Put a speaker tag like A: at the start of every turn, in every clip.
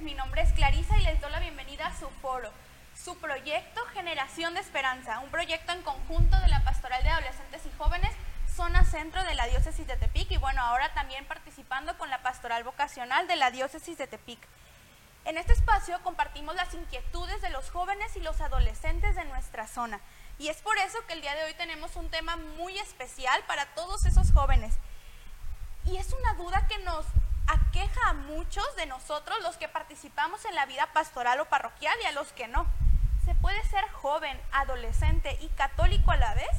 A: Mi nombre es Clarisa y les doy la bienvenida a su foro, su proyecto Generación de Esperanza, un proyecto en conjunto de la Pastoral de Adolescentes y Jóvenes, zona centro de la diócesis de Tepic y bueno, ahora también participando con la Pastoral Vocacional de la diócesis de Tepic. En este espacio compartimos las inquietudes de los jóvenes y los adolescentes de nuestra zona. Y es por eso que el día de hoy tenemos un tema muy especial para todos esos jóvenes. Y es una duda que nos aqueja a muchos de nosotros, los que participamos en la vida pastoral o parroquial y a los que no. ¿Se puede ser joven, adolescente y católico a la vez?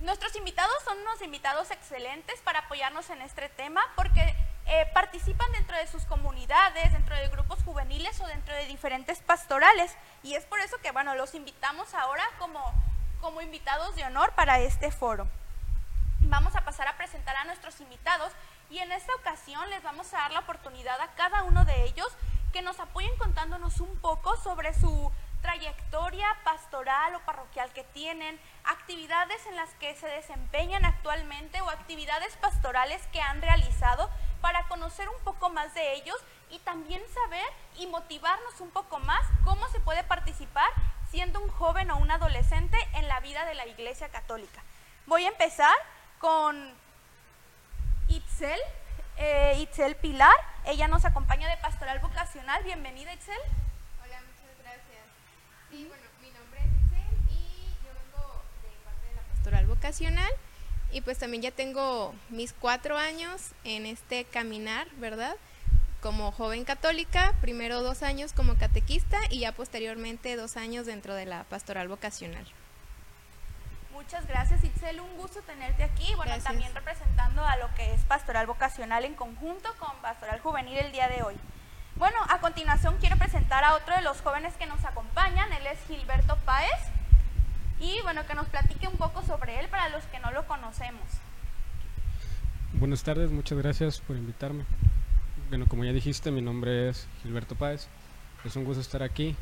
A: Nuestros invitados son unos invitados excelentes para apoyarnos en este tema porque eh, participan dentro de sus comunidades, dentro de grupos juveniles o dentro de diferentes pastorales. Y es por eso que, bueno, los invitamos ahora como, como invitados de honor para este foro. Vamos a pasar a presentar a nuestros invitados y en esta ocasión les vamos a dar la oportunidad a cada uno de ellos que nos apoyen contándonos un poco sobre su trayectoria pastoral o parroquial que tienen, actividades en las que se desempeñan actualmente o actividades pastorales que han realizado para conocer un poco más de ellos y también saber y motivarnos un poco más cómo se puede participar siendo un joven o un adolescente en la vida de la Iglesia Católica. Voy a empezar con Itzel, eh, Itzel Pilar. Ella nos acompaña de Pastoral Vocacional. Bienvenida, Itzel.
B: Hola, muchas gracias. Sí, bueno, mi nombre es Itzel y yo vengo de parte de la Pastoral Vocacional. Y pues también ya tengo mis cuatro años en este caminar, ¿verdad? Como joven católica, primero dos años como catequista y ya posteriormente dos años dentro de la pastoral vocacional.
A: Muchas gracias, Itzel. Un gusto tenerte aquí. Bueno, también representando a lo que es Pastoral Vocacional en conjunto con Pastoral Juvenil el día de hoy. Bueno, a continuación quiero presentar a otro de los jóvenes que nos acompañan. Él es Gilberto Páez. Y bueno, que nos platique un poco sobre él para los que no lo conocemos.
C: Buenas tardes, muchas gracias por invitarme. Bueno, como ya dijiste, mi nombre es Gilberto Páez. Es un gusto estar aquí.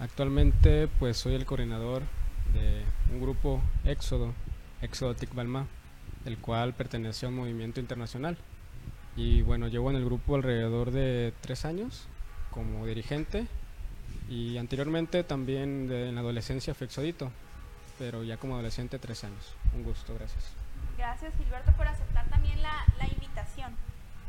C: Actualmente, pues soy el coordinador de un grupo Éxodo, Éxodo Balma, el cual pertenece a un movimiento internacional. Y bueno, llevo en el grupo alrededor de tres años como dirigente y anteriormente también en la adolescencia fue Exodito, pero ya como adolescente tres años. Un gusto, gracias.
A: Gracias Gilberto por aceptar también la, la invitación.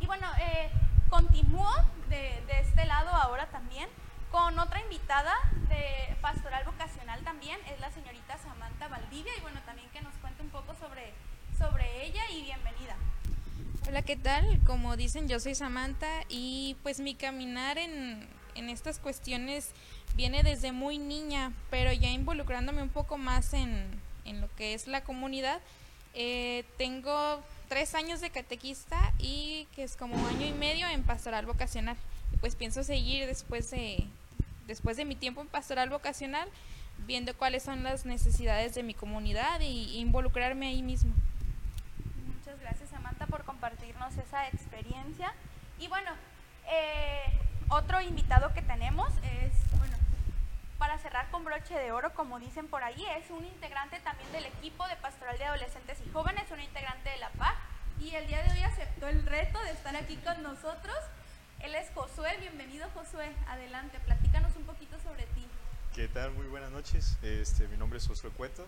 A: Y bueno, eh, continúo de, de este lado ahora también con otra invitada de Pastoral Vocacional también, es la señorita Samantha Valdivia, y bueno, también que nos cuente un poco sobre, sobre ella y bienvenida.
B: Hola, ¿qué tal? Como dicen, yo soy Samantha y pues mi caminar en, en estas cuestiones viene desde muy niña, pero ya involucrándome un poco más en, en lo que es la comunidad. Eh, tengo tres años de catequista y que es como año y medio en pastoral vocacional. Y pues pienso seguir después de, después de mi tiempo en pastoral vocacional, viendo cuáles son las necesidades de mi comunidad y involucrarme ahí mismo.
A: Muchas gracias Samantha por compartirnos esa experiencia. Y bueno, eh, otro invitado que tenemos es, bueno, para cerrar con broche de oro, como dicen por ahí, es un integrante también del equipo de Pastoral de Adolescentes y Jóvenes, un integrante de la PAC, y el día de hoy aceptó el reto de estar aquí con nosotros. Él es Josué, bienvenido Josué, adelante, platícanos un poquito sobre ti.
D: ¿Qué tal? Muy buenas noches, este, mi nombre es Josué Cueto,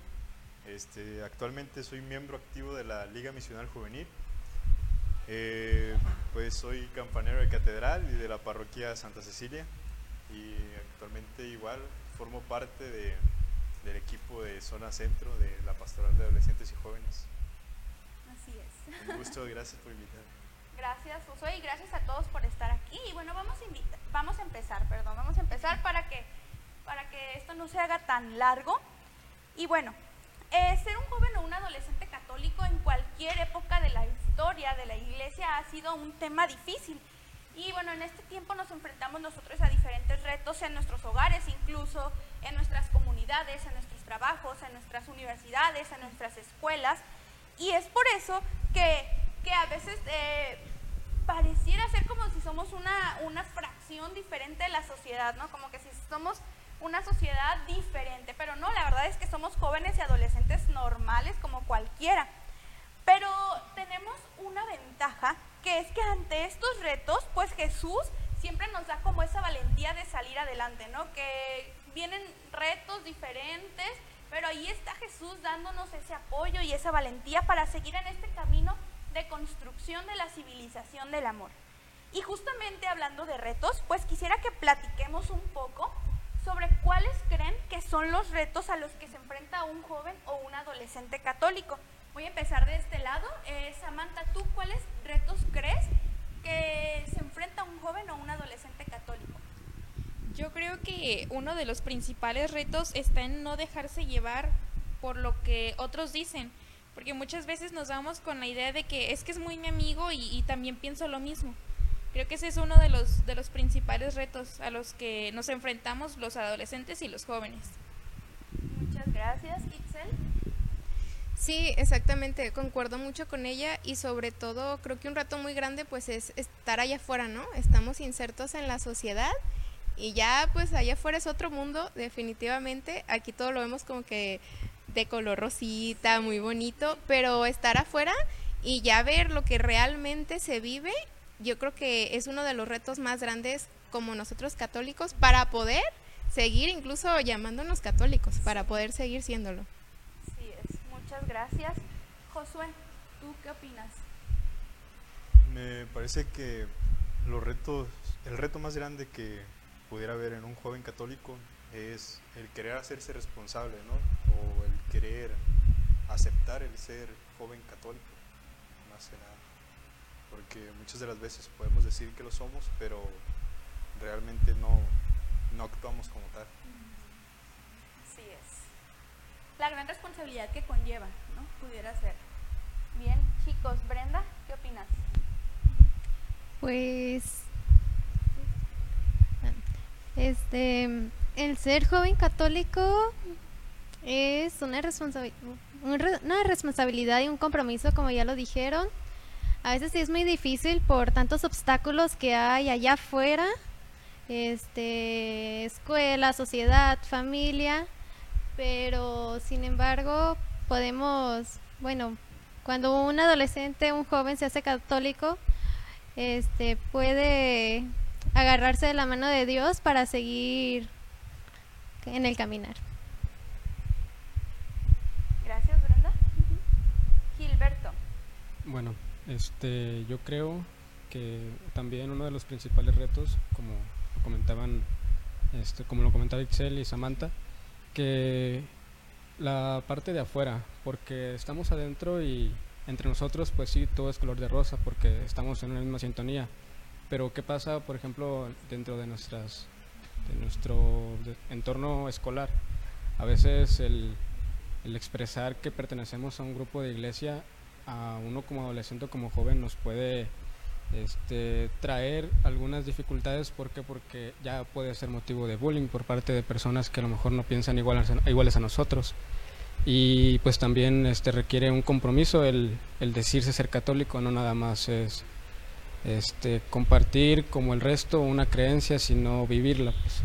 D: este, actualmente soy miembro activo de la Liga Misional Juvenil, eh, pues soy campanero de catedral y de la parroquia Santa Cecilia y actualmente igual formo parte de, del equipo de zona centro de la pastoral de adolescentes y jóvenes.
A: Así es.
D: Un gusto, gracias por invitarme.
A: Gracias, Josué, y gracias a todos por estar aquí. Y bueno, vamos a, vamos a empezar, perdón, vamos a empezar para que, para que esto no se haga tan largo. Y bueno, eh, ser un joven o un adolescente católico en cualquier época de la historia de la iglesia ha sido un tema difícil. Y bueno, en este tiempo nos enfrentamos nosotros a diferentes retos en nuestros hogares, incluso en nuestras comunidades, en nuestros trabajos, en nuestras universidades, en nuestras escuelas. Y es por eso que, que a veces eh, pareciera ser como si somos una, una fracción diferente de la sociedad, ¿no? Como que si somos una sociedad diferente, pero no, la verdad es que somos jóvenes y adolescentes normales como cualquiera. Pero tenemos una ventaja, que es que ante estos retos, pues Jesús siempre nos da como esa valentía de salir adelante, ¿no? Que vienen retos diferentes, pero ahí está Jesús dándonos ese apoyo y esa valentía para seguir en este camino de construcción de la civilización del amor. Y justamente hablando de retos, pues quisiera que platiquemos un poco sobre cuáles creen que son los retos a los que se enfrenta un joven o un adolescente católico. Voy a empezar de este lado. Eh, Samantha, ¿tú cuáles retos crees que se enfrenta un joven o un adolescente católico?
B: Yo creo que uno de los principales retos está en no dejarse llevar por lo que otros dicen, porque muchas veces nos vamos con la idea de que es que es muy mi amigo y, y también pienso lo mismo. Creo que ese es uno de los, de los principales retos a los que nos enfrentamos los adolescentes y los jóvenes.
A: Muchas gracias, Itzel.
E: Sí, exactamente, concuerdo mucho con ella y sobre todo creo que un reto muy grande pues es estar allá afuera, ¿no? Estamos insertos en la sociedad y ya pues allá afuera es otro mundo, definitivamente. Aquí todo lo vemos como que de color rosita, muy bonito, pero estar afuera y ya ver lo que realmente se vive yo creo que es uno de los retos más grandes como nosotros católicos para poder seguir incluso llamándonos católicos, para poder seguir siéndolo.
A: Sí es, muchas gracias. Josué, ¿tú qué opinas?
D: Me parece que los retos, el reto más grande que pudiera haber en un joven católico es el querer hacerse responsable, ¿no? O el querer aceptar el ser joven católico, más que nada porque muchas de las veces podemos decir que lo somos, pero realmente no, no actuamos como tal.
A: Sí es. La gran responsabilidad que conlleva, ¿no? Pudiera ser. Bien, chicos, Brenda, ¿qué opinas?
F: Pues este el ser joven católico es una, responsabi una responsabilidad y un compromiso, como ya lo dijeron. A veces sí es muy difícil por tantos obstáculos que hay allá afuera, este, escuela, sociedad, familia, pero sin embargo podemos, bueno, cuando un adolescente, un joven se hace católico, este, puede agarrarse de la mano de Dios para seguir en el caminar.
A: Gracias, Brenda. Gilberto.
C: Bueno, este, yo creo que también uno de los principales retos, como lo comentaban, este, como lo comentaba Excel y Samantha, que la parte de afuera, porque estamos adentro y entre nosotros, pues sí, todo es color de rosa, porque estamos en una misma sintonía. Pero ¿qué pasa, por ejemplo, dentro de nuestras, de nuestro entorno escolar? A veces el, el expresar que pertenecemos a un grupo de iglesia a uno como adolescente o como joven nos puede este, traer algunas dificultades. ¿Por qué? Porque ya puede ser motivo de bullying por parte de personas que a lo mejor no piensan iguales, iguales a nosotros. Y pues también este, requiere un compromiso el, el decirse ser católico, no nada más es este, compartir como el resto una creencia, sino vivirla. Pues.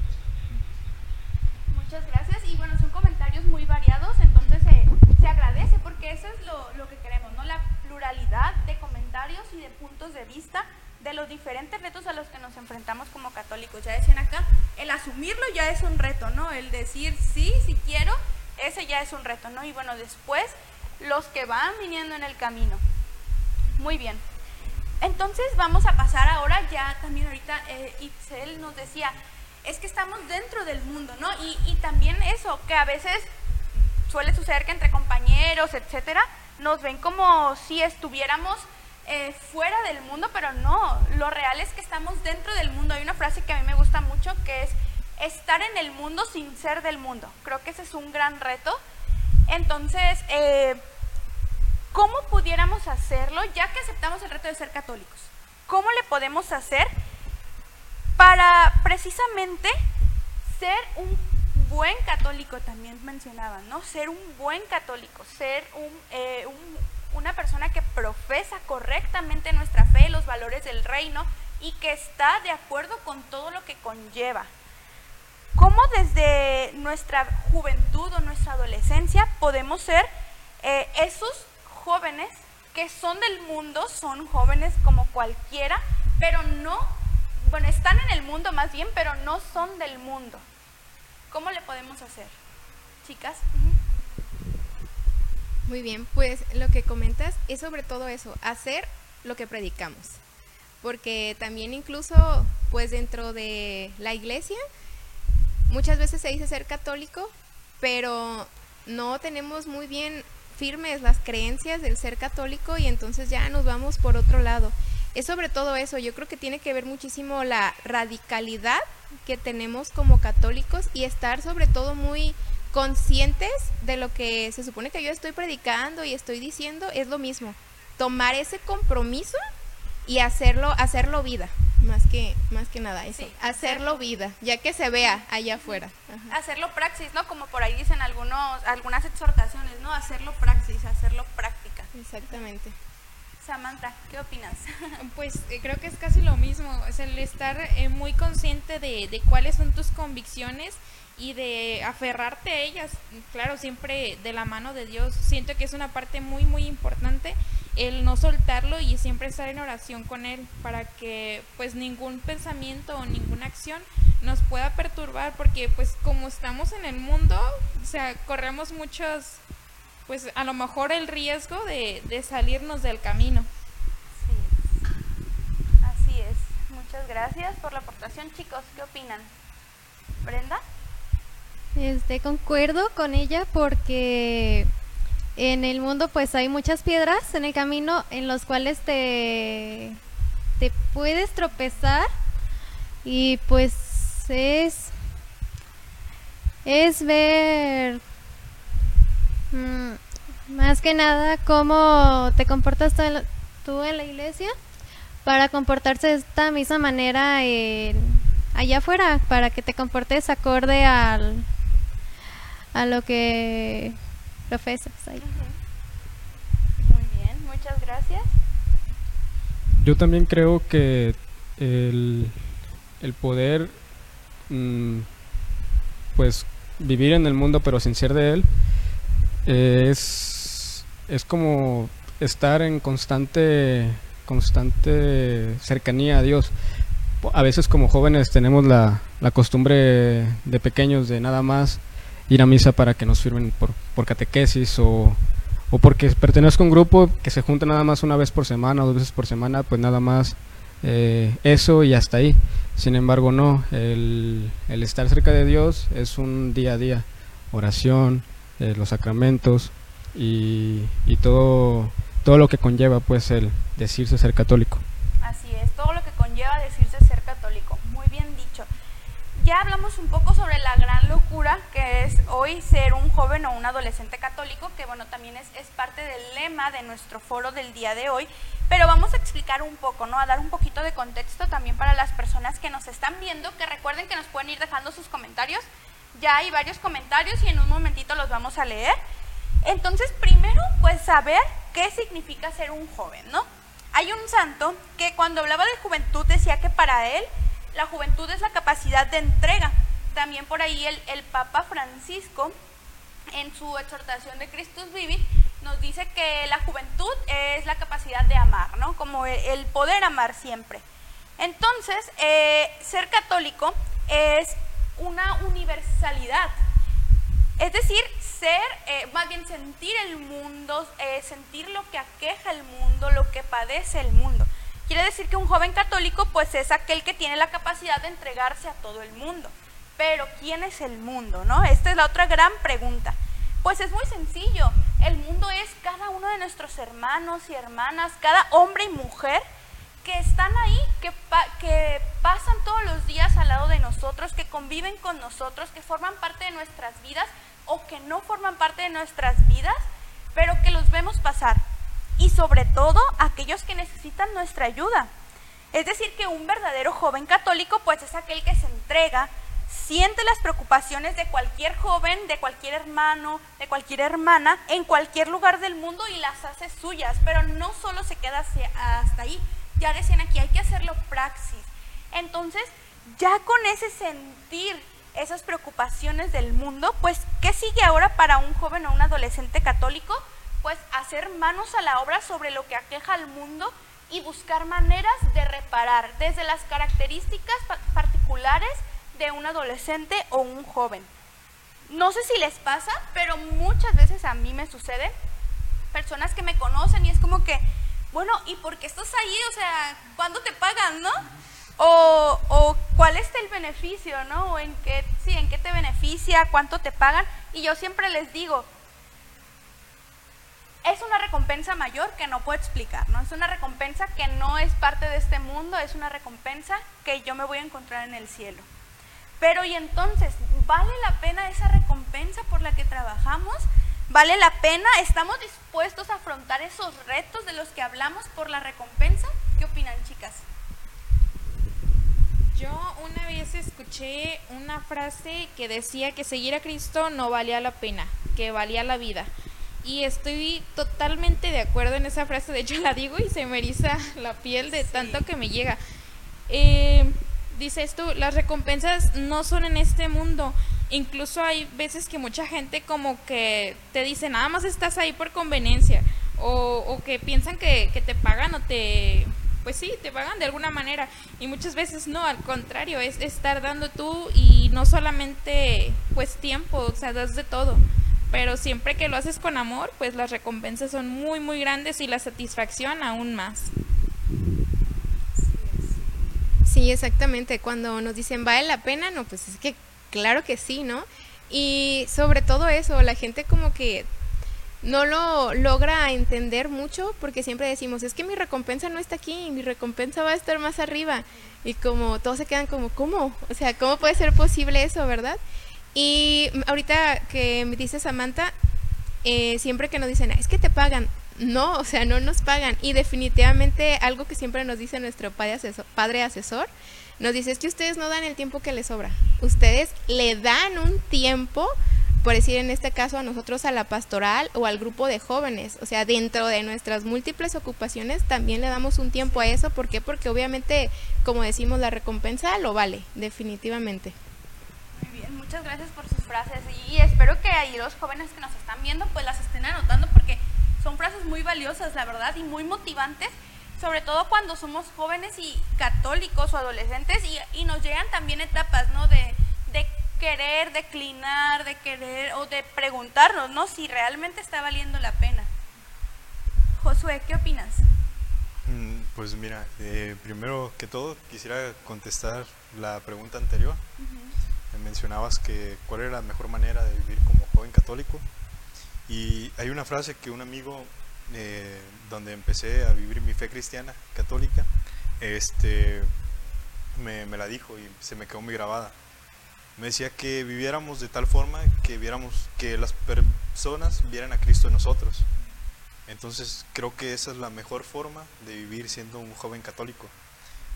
A: Muchas gracias y bueno, son comentarios muy variados, entonces eh, se agradece porque eso es lo, lo que queremos, ¿no? La pluralidad de comentarios y de puntos de vista de los diferentes retos a los que nos enfrentamos como católicos. Ya decían acá, el asumirlo ya es un reto, ¿no? El decir sí, si quiero, ese ya es un reto, ¿no? Y bueno, después los que van viniendo en el camino. Muy bien. Entonces vamos a pasar ahora, ya también ahorita eh, Itzel nos decía, es que estamos dentro del mundo, ¿no? Y, y también eso, que a veces suele suceder que entre compañeros, etcétera, nos ven como si estuviéramos eh, fuera del mundo, pero no, lo real es que estamos dentro del mundo. Hay una frase que a mí me gusta mucho que es estar en el mundo sin ser del mundo. Creo que ese es un gran reto. Entonces, eh, ¿cómo pudiéramos hacerlo ya que aceptamos el reto de ser católicos? ¿Cómo le podemos hacer para precisamente ser un buen católico también mencionaban, ¿no? Ser un buen católico, ser un, eh, un, una persona que profesa correctamente nuestra fe, los valores del reino y que está de acuerdo con todo lo que conlleva. ¿Cómo desde nuestra juventud o nuestra adolescencia podemos ser eh, esos jóvenes que son del mundo, son jóvenes como cualquiera, pero no bueno, están en el mundo más bien, pero no son del mundo. ¿Cómo le podemos hacer? Chicas.
E: Muy bien, pues lo que comentas es sobre todo eso, hacer lo que predicamos. Porque también incluso, pues dentro de la iglesia, muchas veces se dice ser católico, pero no tenemos muy bien firmes las creencias del ser católico y entonces ya nos vamos por otro lado. Es sobre todo eso, yo creo que tiene que ver muchísimo la radicalidad que tenemos como católicos y estar sobre todo muy conscientes de lo que se supone que yo estoy predicando y estoy diciendo, es lo mismo. Tomar ese compromiso y hacerlo, hacerlo vida, más que, más que nada eso. hacerlo vida, ya que se vea allá afuera.
A: Hacerlo praxis, ¿no? Como por ahí dicen algunos, algunas exhortaciones, ¿no? Hacerlo praxis, hacerlo práctica.
E: Exactamente.
A: Samantha, ¿qué opinas?
B: Pues eh, creo que es casi lo mismo, es el estar eh, muy consciente de, de, cuáles son tus convicciones y de aferrarte a ellas, claro, siempre de la mano de Dios. Siento que es una parte muy, muy importante el no soltarlo y siempre estar en oración con Él para que pues ningún pensamiento o ninguna acción nos pueda perturbar porque pues como estamos en el mundo, o sea, corremos muchos, pues a lo mejor el riesgo de, salirnos del camino.
A: Sí, así es. Muchas gracias por la aportación, chicos. ¿Qué opinan? Brenda.
F: Este, concuerdo con ella porque en el mundo pues hay muchas piedras en el camino en los cuales te, te puedes tropezar y pues es, es ver mm, más que nada cómo te comportas tú en, tú en la iglesia para comportarse de esta misma manera allá afuera, para que te comportes acorde al, a lo que profesas ahí.
A: Muy bien, muchas gracias.
C: Yo también creo que el, el poder mm, pues vivir en el mundo pero sin ser de él eh, es, es como estar en constante constante cercanía a Dios a veces como jóvenes tenemos la, la costumbre de pequeños de nada más ir a misa para que nos firmen por, por catequesis o, o porque pertenezco a un grupo que se junta nada más una vez por semana o dos veces por semana, pues nada más eh, eso y hasta ahí. Sin embargo, no, el, estar cerca de Dios es un día a día, oración, eh, los sacramentos y, y, todo, todo lo que conlleva pues el decirse ser católico.
A: Así es, todo lo que conlleva decirse Ya hablamos un poco sobre la gran locura que es hoy ser un joven o un adolescente católico, que bueno, también es, es parte del lema de nuestro foro del día de hoy, pero vamos a explicar un poco, ¿no? A dar un poquito de contexto también para las personas que nos están viendo, que recuerden que nos pueden ir dejando sus comentarios. Ya hay varios comentarios y en un momentito los vamos a leer. Entonces, primero, pues saber qué significa ser un joven, ¿no? Hay un santo que cuando hablaba de juventud decía que para él la juventud es la capacidad de entrega. También por ahí el, el Papa Francisco, en su exhortación de Christus Vivi, nos dice que la juventud es la capacidad de amar, ¿no? Como el poder amar siempre. Entonces, eh, ser católico es una universalidad. Es decir, ser, eh, más bien sentir el mundo, eh, sentir lo que aqueja el mundo, lo que padece el mundo. Quiere decir que un joven católico pues es aquel que tiene la capacidad de entregarse a todo el mundo. Pero ¿quién es el mundo? ¿no? Esta es la otra gran pregunta. Pues es muy sencillo. El mundo es cada uno de nuestros hermanos y hermanas, cada hombre y mujer que están ahí, que, que pasan todos los días al lado de nosotros, que conviven con nosotros, que forman parte de nuestras vidas o que no forman parte de nuestras vidas, pero que los vemos pasar y sobre todo aquellos que necesitan nuestra ayuda. Es decir, que un verdadero joven católico pues es aquel que se entrega, siente las preocupaciones de cualquier joven, de cualquier hermano, de cualquier hermana, en cualquier lugar del mundo y las hace suyas, pero no solo se queda hasta ahí, ya decían aquí, hay que hacerlo praxis. Entonces, ya con ese sentir esas preocupaciones del mundo, pues, ¿qué sigue ahora para un joven o un adolescente católico? Pues hacer manos a la obra sobre lo que aqueja al mundo y buscar maneras de reparar desde las características particulares de un adolescente o un joven. No sé si les pasa, pero muchas veces a mí me sucede, personas que me conocen y es como que, bueno, ¿y por qué estás ahí? O sea, ¿cuándo te pagan, no? O, o cuál es el beneficio, ¿no? O en qué, sí, en qué te beneficia, cuánto te pagan. Y yo siempre les digo, es una recompensa mayor que no puedo explicar, ¿no? Es una recompensa que no es parte de este mundo, es una recompensa que yo me voy a encontrar en el cielo. Pero y entonces, ¿vale la pena esa recompensa por la que trabajamos? ¿Vale la pena? ¿Estamos dispuestos a afrontar esos retos de los que hablamos por la recompensa? ¿Qué opinan, chicas?
B: Yo una vez escuché una frase que decía que seguir a Cristo no valía la pena, que valía la vida. Y estoy totalmente de acuerdo en esa frase, de hecho la digo y se me eriza la piel de tanto que me llega. Eh, dices tú, las recompensas no son en este mundo. Incluso hay veces que mucha gente como que te dice, nada más estás ahí por conveniencia. O, que piensan que, te pagan o te... Pues sí, te pagan de alguna manera. Y muchas veces no, al contrario, es estar dando tú y no solamente pues tiempo, o sea, das de todo. Pero siempre que lo haces con amor, pues las recompensas son muy, muy grandes y la satisfacción aún más.
E: Sí, exactamente. Cuando nos dicen, ¿vale la pena? No, pues es que claro que sí, ¿no? Y sobre todo eso, la gente como que no lo logra entender mucho porque siempre decimos, es que mi recompensa no está aquí, mi recompensa va a estar más arriba. Y como todos se quedan como, ¿cómo? O sea, ¿cómo puede ser posible eso, verdad? Y ahorita que me dice Samantha, eh, siempre que nos dicen, es que te pagan, no, o sea, no nos pagan. Y definitivamente algo que siempre nos dice nuestro padre asesor, padre asesor nos dice es que ustedes no dan el tiempo que les sobra. Ustedes le dan un tiempo, por decir en este caso a nosotros a la pastoral o al grupo de jóvenes. O sea, dentro de nuestras múltiples ocupaciones también le damos un tiempo a eso. ¿Por qué? Porque obviamente, como decimos, la recompensa lo vale, definitivamente.
A: Muchas gracias por sus frases y espero que ahí los jóvenes que nos están viendo pues las estén anotando porque son frases muy valiosas, la verdad, y muy motivantes, sobre todo cuando somos jóvenes y católicos o adolescentes y, nos llegan también etapas, ¿no? De, de querer declinar, de querer o de preguntarnos, ¿no? Si realmente está valiendo la pena. Josué, ¿qué opinas?
D: Mm, pues mira, eh, primero que todo quisiera contestar la pregunta anterior. Mencionabas que cuál era la mejor manera de vivir como joven católico. Y hay una frase que un amigo, eh, donde empecé a vivir mi fe cristiana católica, este, me, la dijo y se me quedó muy grabada. Me decía que viviéramos de tal forma que viéramos que las personas vieran a Cristo en nosotros. Entonces creo que esa es la mejor forma de vivir siendo un joven católico.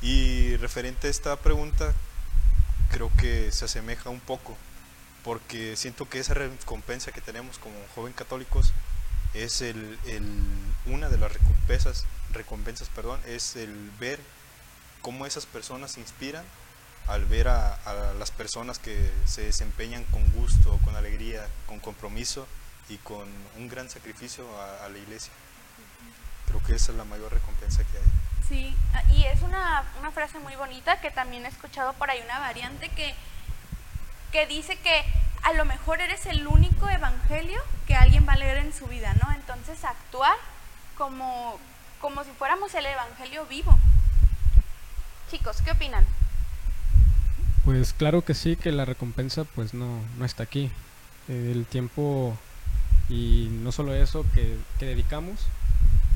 D: Y referente a esta pregunta, creo que se asemeja un poco porque siento que esa recompensa que tenemos como joven católicos es el, una de las recompensas, recompensas perdón, es el ver cómo esas personas se inspiran al ver a, las personas que se desempeñan con gusto, con alegría, con compromiso y con un gran sacrificio a, la iglesia. Creo que esa es la mayor recompensa que hay.
A: Sí, y es una, una frase muy bonita que también he escuchado por ahí una variante que que dice que a lo mejor eres el único evangelio que alguien va a leer en su vida, ¿no? Entonces actuar como, como si fuéramos el evangelio vivo. Chicos, ¿qué opinan?
C: Pues claro que sí, que la recompensa pues no, no está aquí. El tiempo y no solo eso que, que dedicamos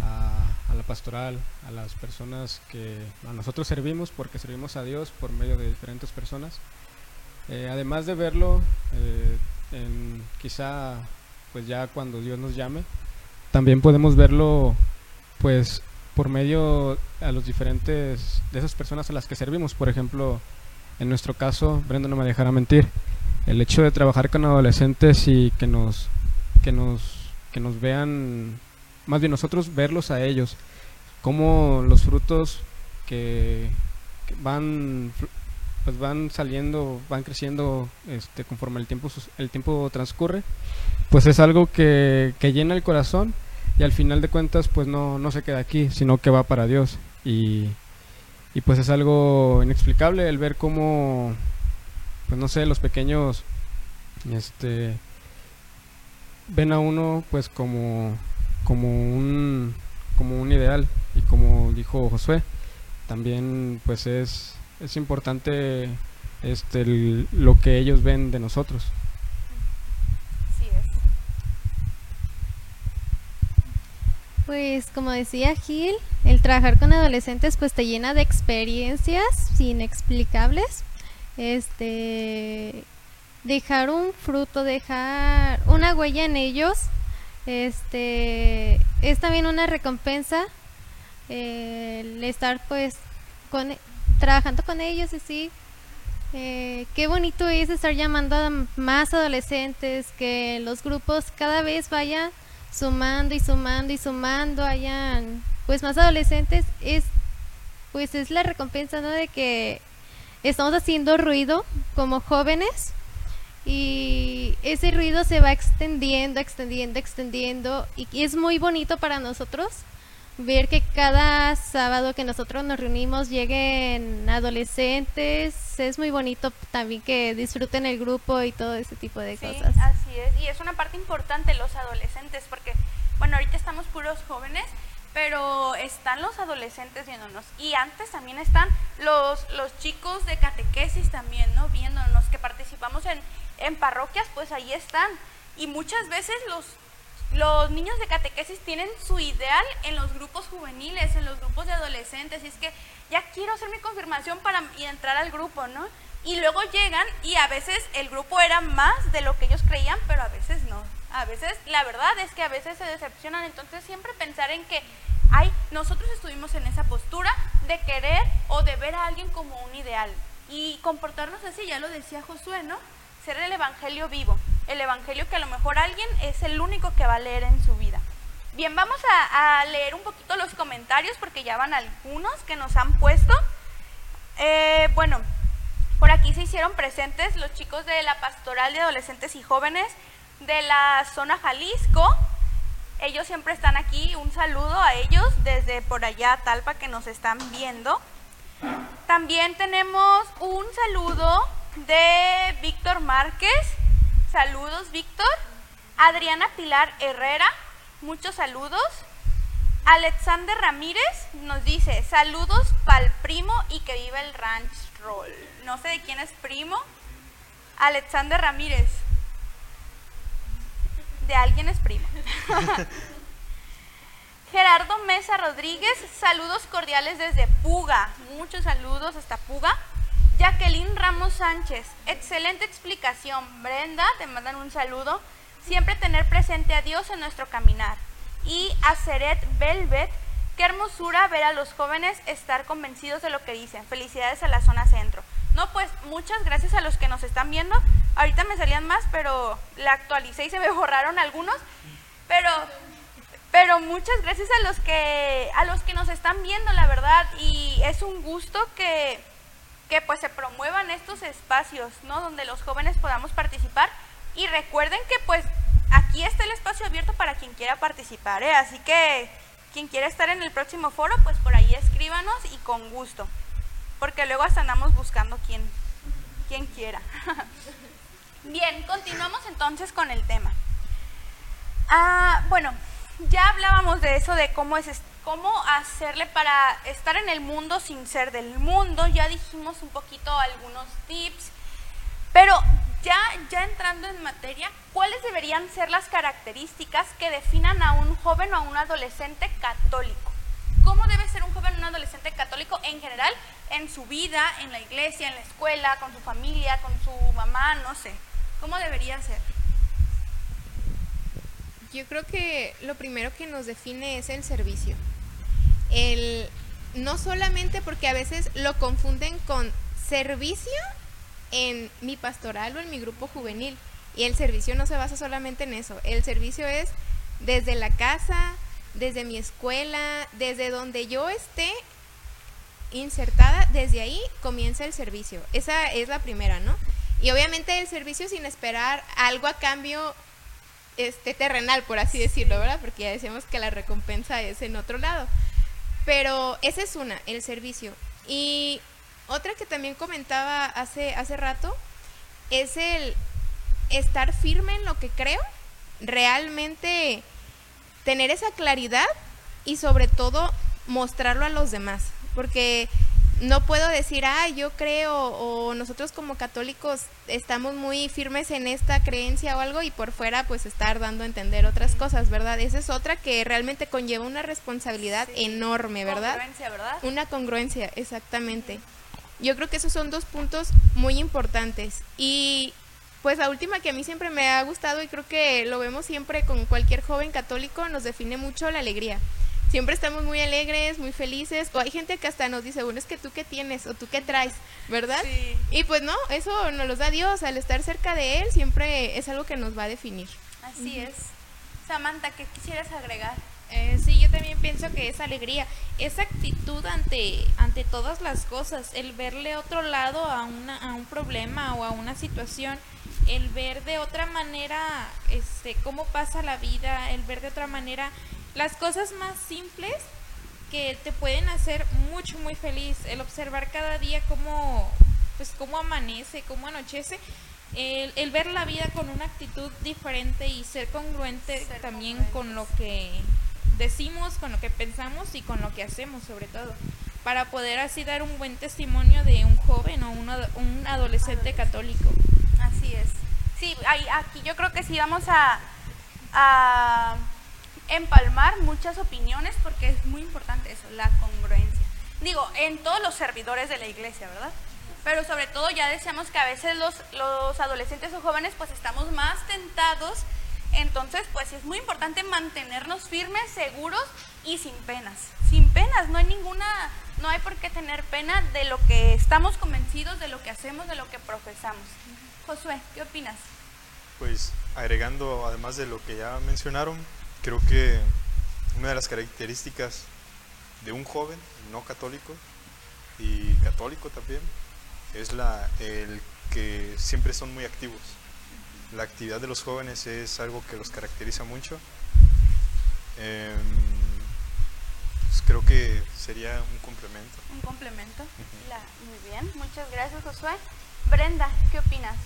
C: a, la pastoral, a las personas que a nosotros servimos, porque servimos a Dios por medio de diferentes personas, eh, además de verlo, eh, en, quizá pues ya cuando Dios nos llame, también podemos verlo pues por medio a los diferentes de esas personas a las que servimos. Por ejemplo, en nuestro caso, Brenda no me dejará mentir, el hecho de trabajar con adolescentes y que nos que nos que nos vean más bien nosotros verlos a ellos como los frutos que van pues van saliendo, van creciendo este, conforme el tiempo, el tiempo transcurre, pues es algo que, llena el corazón y al final de cuentas pues no, no se queda aquí, sino que va para Dios. y, y pues es algo inexplicable el ver cómo, pues no sé, los pequeños, este, ven a uno pues como, como un, como un ideal y como dijo Josué, también pues es, es importante este, el- lo que ellos ven de nosotros.
A: Así es.
F: Pues como decía Gil, el trabajar con adolescentes pues te llena de experiencias inexplicables. Este dejar un fruto, dejar una huella en ellos, este es también una recompensa eh, el estar pues con trabajando con ellos y sí eh, qué bonito es estar llamando a más adolescentes, que los grupos cada vez vayan sumando y sumando y sumando, hayan pues más adolescentes, es pues es la recompensa ¿no? de que estamos haciendo ruido como jóvenes y ese ruido se va extendiendo, extendiendo, extendiendo y es muy bonito para nosotros ver que cada sábado que nosotros nos reunimos lleguen adolescentes, es muy bonito también que disfruten el grupo y todo ese tipo de
A: Sí,
F: cosas.
A: así es. Y es una parte importante los adolescentes, porque, bueno, ahorita estamos puros jóvenes, pero están los adolescentes viéndonos. Y antes también están los, los chicos de catequesis también, ¿no? Viéndonos, que participamos en, en parroquias, pues ahí están. Y muchas veces los, los niños de catequesis tienen su ideal en los grupos juveniles, en los grupos de adolescentes. Y es que ya quiero hacer mi confirmación para entrar al grupo, ¿no? Y luego llegan y a veces el grupo era más de lo que ellos creían, pero a veces no. A veces, la verdad es que a veces se decepcionan. Entonces siempre pensar en que, ay, nosotros estuvimos en esa postura de querer o de ver a alguien como un ideal. Y comportarnos así, ya lo decía Josué, ¿no? Ser el evangelio vivo. El evangelio que a lo mejor alguien es el único que va a leer en su vida. Bien, vamos a, leer un poquito los comentarios porque ya van algunos que nos han puesto. Eh, bueno, por aquí se hicieron presentes los chicos de la Pastoral de Adolescentes y Jóvenes de la zona Jalisco. Ellos siempre están aquí. Un saludo a ellos desde por allá, Talpa, que nos están viendo. También tenemos un saludo de Víctor Márquez. Saludos, Víctor. Adriana Pilar Herrera. Muchos saludos. Alexander Ramírez nos dice, saludos pa'l primo y que viva el ranch roll. No sé de quién es primo. Alexander Ramírez. De alguien es primo. Gerardo Mesa Rodríguez, saludos cordiales desde Puga. Muchos saludos hasta Puga. Jacqueline Ramos Sánchez, excelente explicación. Brenda, te mandan un saludo. Siempre tener presente a Dios en nuestro caminar. Y a Seret Velvet, qué hermosura ver a los jóvenes estar convencidos de lo que dicen. Felicidades a la zona centro. No, pues muchas gracias a los que nos están viendo. Ahorita me salían más, pero la actualicé y se me borraron algunos. Pero pero muchas gracias a los que a los que nos están viendo, la verdad, y es un gusto que que pues se promuevan estos espacios, ¿no? Donde los jóvenes podamos participar y recuerden que pues aquí está el espacio abierto para quien quiera participar, ¿eh? Así que quien quiera estar en el próximo foro, pues por ahí escríbanos y con gusto. Porque luego hasta andamos buscando quien quien quiera. Bien, continuamos entonces con el tema. Ah, bueno, ya hablábamos de eso, de cómo es es- cómo hacerle para estar en el mundo sin ser del mundo. Ya dijimos un poquito algunos tips, pero ya ya entrando en materia, ¿cuáles deberían ser las características que definan a un joven o a un adolescente católico? ¿Cómo debe ser un joven o un adolescente católico en general en su vida, en la iglesia, en la escuela, con su familia, con su mamá, no sé? ¿Cómo debería ser?
E: Yo creo que lo primero que nos define es el servicio. El, no solamente porque a veces lo confunden con servicio en mi pastoral o en mi grupo juvenil. Y el servicio no se basa solamente en eso. El servicio es desde la casa, desde mi escuela, desde donde yo esté insertada, desde ahí comienza el servicio. Esa es la primera, ¿no? Y obviamente el servicio sin esperar algo a cambio este terrenal, por así decirlo, ¿verdad? Porque ya decíamos que la recompensa es en otro lado. Pero esa es una, el servicio. Y otra que también comentaba hace, hace rato es el estar firme en lo que creo, realmente tener esa claridad y sobre todo mostrarlo a los demás. Porque no puedo decir, ah, yo creo, o nosotros como católicos estamos muy firmes en esta creencia o algo, y por fuera, pues estar dando a entender otras cosas, ¿verdad? Esa es otra que realmente conlleva una responsabilidad enorme, ¿verdad?
A: Congruencia, ¿verdad?
E: Una congruencia, exactamente. Yo creo que esos son dos puntos muy importantes. Y pues la última que a mí siempre me ha gustado y creo que lo vemos siempre con cualquier joven católico, nos define mucho la alegría siempre estamos muy alegres, muy felices, o hay gente que hasta nos dice, bueno, es que tú qué tienes o tú qué traes, ¿verdad?
A: Sí.
E: Y pues no, eso nos lo da Dios, al estar cerca de Él siempre es algo que nos va a definir.
A: Así es. Samantha, ¿qué quisieras agregar?
B: Eh, sí, yo también pienso que es alegría, esa actitud ante, ante todas las cosas, el verle otro lado a, una, a un problema o a una situación, el ver de otra manera este, cómo pasa la vida, el ver de otra manera las cosas más simples que te pueden hacer mucho, muy feliz, el observar cada día cómo, pues, cómo amanece, cómo anochece, el, el ver la vida con una actitud diferente y ser congruente
A: Ser
B: también
A: congruentes.
B: con lo que decimos, con lo que pensamos y con lo que hacemos sobre todo, para poder así dar un buen testimonio de un joven o un, un adolescente católico.
A: Así es. Sí, ahí- aquí yo creo que sí vamos a, a empalmar muchas opiniones porque es muy importante eso, la congruencia. Digo, en todos los servidores de la iglesia, ¿verdad? Pero sobre todo ya decíamos que a veces los, los adolescentes o jóvenes pues estamos más tentados, entonces pues es muy importante mantenernos firmes, seguros y sin penas. Sin penas, no hay ninguna, no hay por qué tener pena de lo que estamos convencidos, de lo que hacemos, de lo que profesamos. Josué, ¿qué opinas?
D: Pues agregando, además de lo que ya mencionaron, creo que una de las características de un joven no católico y católico también es la, el que siempre son muy activos. La actividad de los jóvenes es algo que los caracteriza mucho. Em, pues creo que sería un complemento.
A: Un complemento. La- muy bien, muchas gracias Josué. Brenda, ¿qué opinas?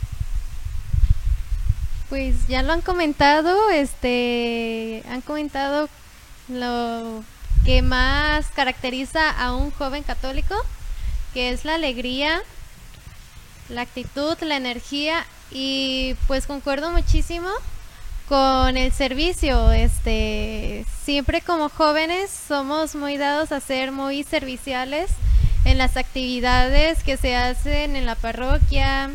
F: Pues ya lo han comentado, este, han comentado lo que más caracteriza a un joven católico, que es la alegría, la actitud, la energía y pues concuerdo muchísimo con el servicio, este, siempre como jóvenes somos muy dados a ser muy serviciales en las actividades que se hacen en la parroquia,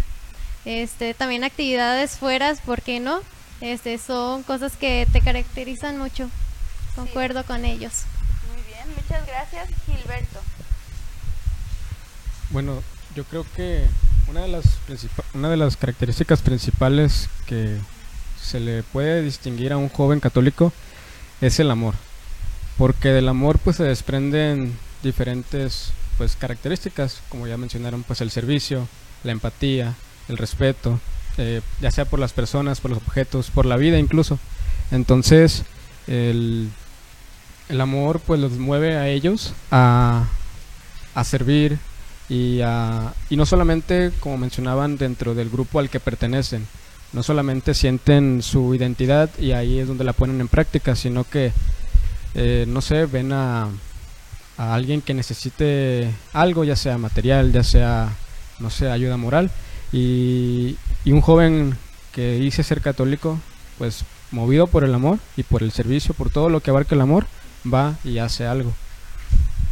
F: este, también actividades fueras, ¿por qué no? Este, son cosas que te caracterizan mucho. Concuerdo con ellos.
A: Muy bien, muchas gracias Gilberto.
C: Bueno, yo creo que una de las principa- una de las características principales que se le puede distinguir a un joven católico es el amor, porque del amor pues se desprenden diferentes pues características, como ya mencionaron, pues el servicio, la empatía, el respeto, eh, ya sea por las personas, por los objetos, por la vida incluso. Entonces, el, el amor pues los mueve a ellos a, a servir y, a- y no solamente, como mencionaban, dentro del grupo al que pertenecen, no solamente sienten su identidad y ahí es donde la ponen en práctica, sino que, eh, no sé, ven a, a alguien que necesite algo, ya sea material, ya sea, no sé, ayuda moral, y, y un joven que dice ser católico, pues movido por el amor y por el servicio, por todo lo que abarca el amor, va y hace algo.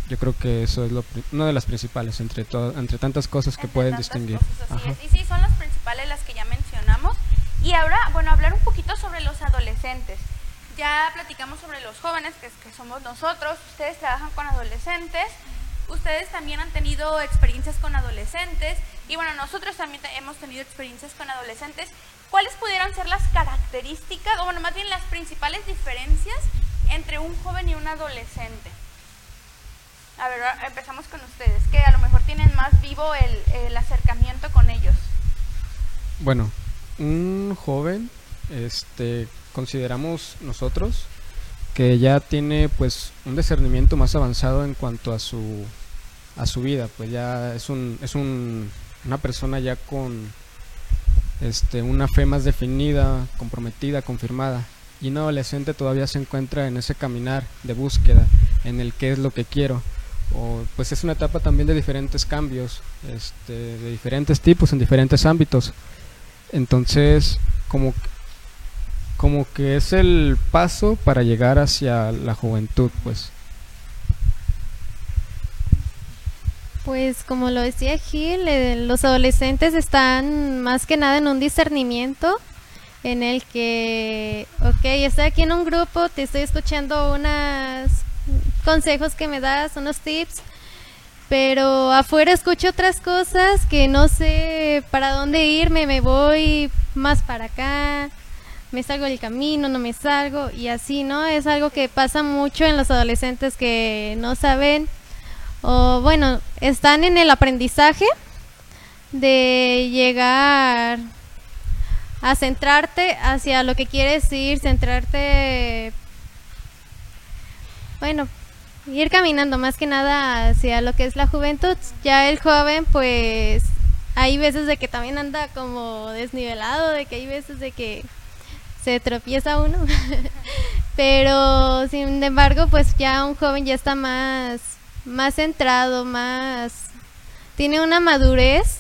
C: Yo creo que eso es lo, una de las principales entre, to- entre tantas cosas que
A: Entre
C: pueden distinguir.
A: cosas. Y sí, son las principales las que ya mencionamos. Y ahora, bueno, hablar un poquito sobre los adolescentes. Ya platicamos sobre los jóvenes, que, que somos nosotros. Ustedes trabajan con adolescentes. Ustedes también han tenido experiencias con adolescentes. Y bueno, nosotros también hemos tenido experiencias con adolescentes. ¿Cuáles pudieran ser las características, o bueno, más bien las principales diferencias entre un joven y un adolescente? A ver, empezamos con ustedes, que a lo mejor tienen más vivo el, el acercamiento con ellos.
C: Bueno, un joven, este, consideramos nosotros que ya tiene pues un discernimiento más avanzado en cuanto a su a su vida, pues ya es un es un, una persona ya con este una fe más definida, comprometida, confirmada. Y un adolescente todavía se encuentra en ese caminar de búsqueda, en el qué es lo que quiero. O, pues es una etapa también de diferentes cambios, este, de diferentes tipos, en diferentes ámbitos. Entonces, como como que es el paso para llegar hacia la juventud, pues.
F: Pues como lo decía Gil, eh, los adolescentes están más que nada en un discernimiento en el que, ok, estoy aquí en un grupo, te estoy escuchando unos consejos que me das, unos tips, pero afuera escucho otras cosas que no sé para dónde irme, me voy más para acá, me salgo del camino, no me salgo y así, ¿no? Es algo que pasa mucho en los adolescentes que no saben o bueno, están en el aprendizaje de llegar a centrarte hacia lo que quieres ir, centrarte, bueno, ir caminando más que nada hacia lo que es la juventud. Ya el joven, pues, hay veces de que también anda como desnivelado, de que hay veces de que se tropieza uno. Pero sin embargo, pues ya un joven ya está más más centrado, más tiene una madurez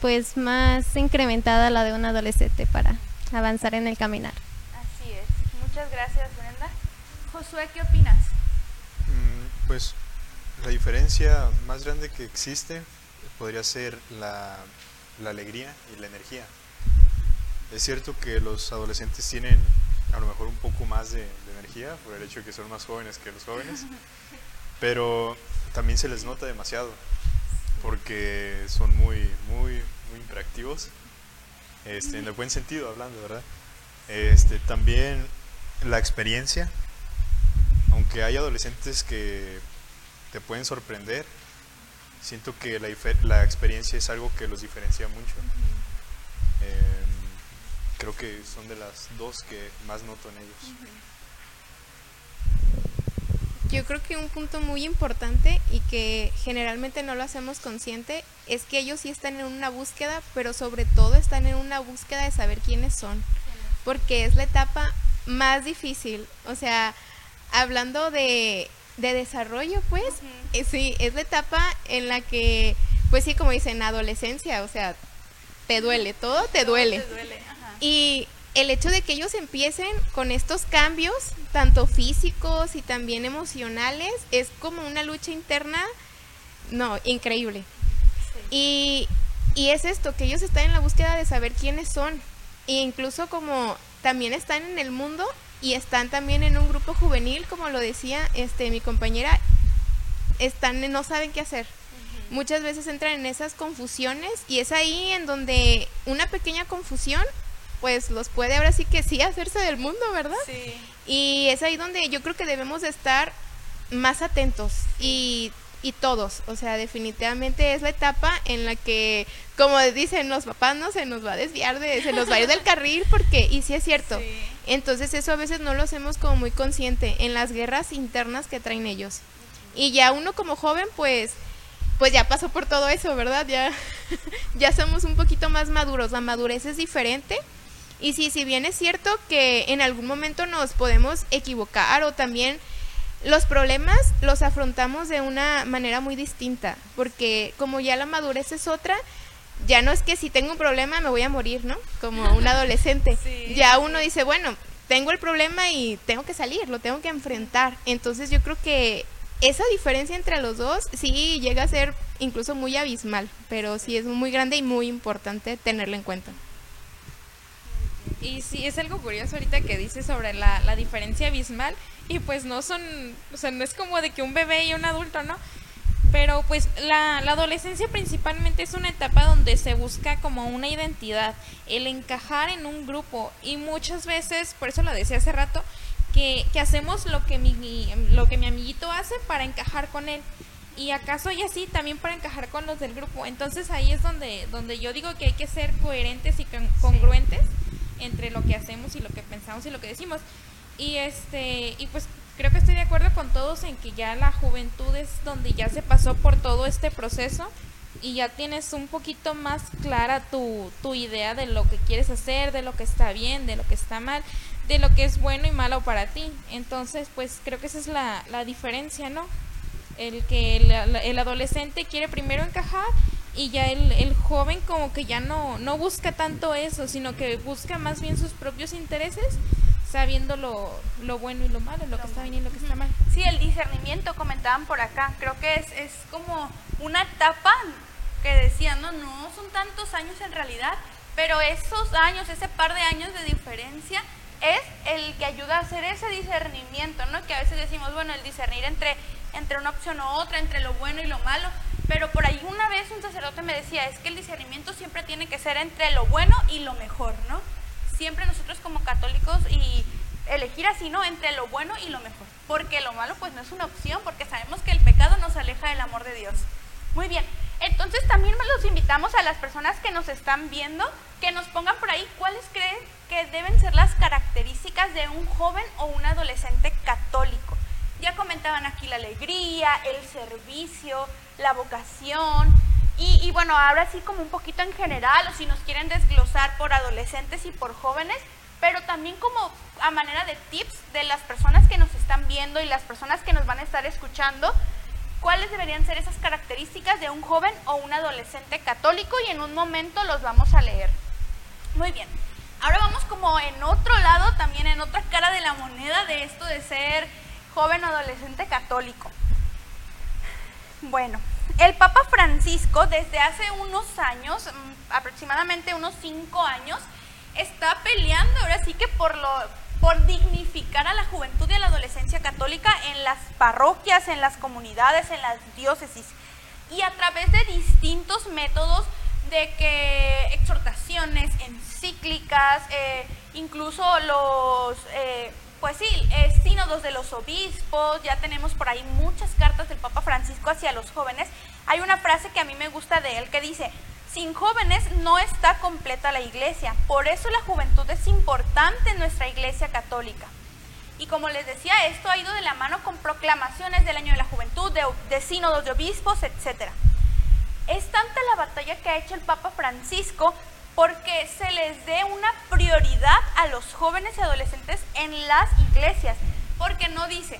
F: pues más incrementada la de un adolescente para avanzar en el caminar.
A: Así es. Muchas gracias, Brenda. Josué, ¿qué opinas?
D: Mm, pues la diferencia más grande que existe podría ser la, la alegría y la energía. Es cierto que los adolescentes tienen a lo mejor un poco más de, de energía por el hecho de que son más jóvenes que los jóvenes, pero también se les nota demasiado porque son muy, muy, muy interactivos, este, en el buen sentido hablando, ¿verdad? Este, también la experiencia, aunque hay adolescentes que te pueden sorprender, siento que la, la experiencia es algo que los diferencia mucho. Eh, creo que son de las dos que más noto en ellos.
E: Yo creo que un punto muy importante y que generalmente no lo hacemos consciente es que ellos sí están en una búsqueda, pero sobre todo están en una búsqueda de saber quiénes son, porque es la etapa más difícil. O sea, hablando de, de desarrollo, pues, eh, sí, es la etapa en la que, pues sí, como dicen, adolescencia, o sea, te duele, todo te duele.
A: Te duele. Ajá.
E: Y el hecho de que ellos empiecen con estos cambios, tanto físicos y también emocionales, es como una lucha interna, no, increíble. Y, y es esto, que ellos están en la búsqueda de saber quiénes son. E incluso como también están en el mundo y están también en un grupo juvenil, como lo decía este mi compañera, están no saben qué hacer. Muchas veces entran en esas confusiones y es ahí en donde una pequeña confusión pues los puede ahora sí que sí hacerse del mundo, ¿verdad?
A: Sí.
E: Y es ahí donde yo creo que debemos de estar más atentos y, y todos, o sea, definitivamente es la etapa en la que, como dicen los papás, no se nos va a desviar de, se nos va a ir del carril porque, y sí es cierto,
A: Sí.
E: entonces eso a veces no lo hacemos como muy consciente en las guerras internas que traen ellos. Y ya uno como joven, pues, pues ya pasó por todo eso, ¿verdad? Ya, ya somos un poquito más maduros, la madurez es diferente. Y sí, si bien es cierto que en algún momento nos podemos equivocar o también los problemas los afrontamos de una manera muy distinta, porque como ya la madurez es otra, ya no es que si tengo un problema me voy a morir, ¿no? Como un adolescente.
A: Sí,
E: ya uno dice, bueno, tengo el problema y tengo que salir, lo tengo que enfrentar. Entonces yo creo que esa diferencia entre los dos sí llega a ser incluso muy abismal, pero sí es muy grande y muy importante tenerlo en cuenta.
B: Y sí, es algo curioso ahorita que dices sobre la, la diferencia abismal. Y pues no son, o sea, no es como de que un bebé y un adulto, ¿no? Pero pues la, la adolescencia principalmente es una etapa donde se busca como una identidad, el encajar en un grupo. Y muchas veces, por eso lo decía hace rato, que, que hacemos lo que mi, lo que mi amiguito hace para encajar con él. Y acaso y así también para encajar con los del grupo. Entonces ahí es donde, donde yo digo que hay que ser coherentes y con- congruentes entre lo que hacemos y lo que pensamos y lo que decimos. Y este, y pues creo que estoy de acuerdo con todos en que ya la juventud es donde ya se pasó por todo este proceso y ya tienes un poquito más clara tu, tu idea de lo que quieres hacer, de lo que está bien, de lo que está mal, de lo que es bueno y malo para ti. Entonces, pues creo que esa es la, la diferencia, ¿no? El que el, el adolescente quiere primero encajar y ya el, el, joven como que ya no, no busca tanto eso, sino que busca más bien sus propios intereses, sabiendo lo, lo bueno y lo malo, lo que está bien y lo que está mal.
A: Sí, el discernimiento comentaban por acá, creo que es, es como una etapa que decían, no, no son tantos años en realidad, pero esos años, ese par de años de diferencia es el que ayuda a hacer ese discernimiento, ¿no? Que a veces decimos, bueno, el discernir entre, entre una opción u otra, entre lo bueno y lo malo, pero por ahí una vez un sacerdote me decía, es que el discernimiento siempre tiene que ser entre lo bueno y lo mejor, ¿no? Siempre nosotros como católicos y elegir así, ¿no? Entre lo bueno y lo mejor, porque lo malo pues no es una opción, porque sabemos que el pecado nos aleja del amor de Dios. Muy bien, entonces también los invitamos a las personas que nos están viendo que nos pongan por ahí cuáles creen que deben ser las características de un joven o un adolescente católico. Ya comentaban aquí la alegría, el servicio, la vocación y, bueno, ahora sí como un poquito en general o si nos quieren desglosar por adolescentes y por jóvenes, pero también como a manera de tips de las personas que nos están viendo y las personas que nos van a estar escuchando, cuáles deberían ser esas características de un joven o un adolescente católico y en un momento los vamos a leer. Muy bien, ahora vamos como en otro lado, también en otra cara de la moneda de esto de ser joven o adolescente católico. Bueno, el Papa Francisco desde hace unos años, mm, aproximadamente unos cinco años, está peleando ahora sí que por lo por dignificar a la juventud y a la adolescencia católica en las parroquias, en las comunidades, en las diócesis. Y a través de distintos métodos de que exhortaciones, encíclicas, eh, incluso los, eh, pues sí, eh, sínodos de los obispos, ya tenemos por ahí muchas cartas del Papa Francisco hacia los jóvenes. Hay una frase que a mí me gusta de él que dice, sin jóvenes no está completa la iglesia, por eso la juventud es importante en nuestra iglesia católica. Y como les decía, esto ha ido de la mano con proclamaciones del año de la juventud, de, de sínodos de obispos, etc. Es tanta la batalla que ha hecho el Papa Francisco porque se les dé una prioridad a los jóvenes y adolescentes en las iglesias, porque no dice,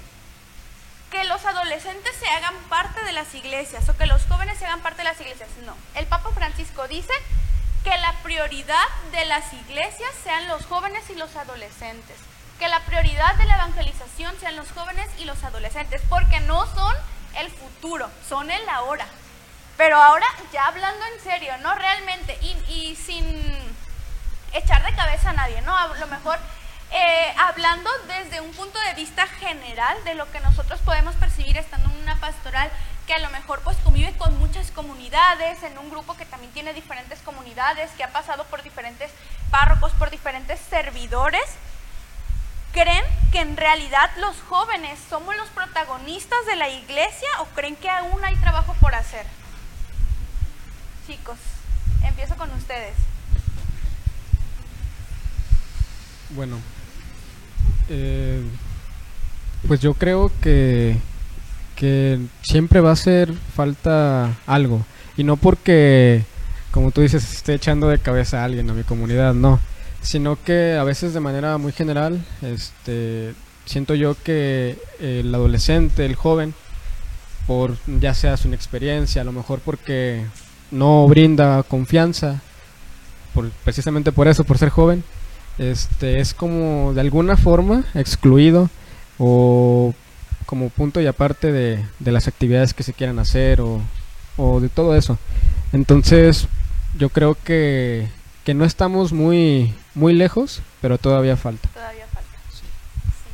A: que los adolescentes se hagan parte de las iglesias o que los jóvenes se hagan parte de las iglesias. No, el Papa Francisco dice que la prioridad de las iglesias sean los jóvenes y los adolescentes, que la prioridad de la evangelización sean los jóvenes y los adolescentes, porque no son el futuro, son el ahora. Pero ahora, ya hablando en serio, ¿no? Realmente, y, sin echar de cabeza a nadie, ¿no? A lo mejor eh, hablando desde un punto de vista general de lo que nosotros podemos percibir estando en una pastoral que a lo mejor pues convive con muchas comunidades, en un grupo que también tiene diferentes comunidades, que ha pasado por diferentes párrocos, por diferentes servidores, ¿creen que en realidad los jóvenes somos los protagonistas de la iglesia o creen que aún hay trabajo por hacer? Chicos, empiezo con ustedes.
C: Bueno, eh, pues yo creo que, que siempre va a hacer falta algo. Y no porque, como tú dices, esté echando de cabeza a alguien a mi comunidad, no. Sino que a veces de manera muy general, este, siento yo que el adolescente, el joven, por ya sea su inexperiencia, a lo mejor porque no brinda confianza, por, precisamente por eso, por ser joven, este es como de alguna forma excluido o como punto y aparte de, de las actividades que se quieran hacer o, o, de todo eso. Entonces yo creo que, que, no estamos muy, muy lejos, pero todavía falta.
A: Todavía falta. Sí. Así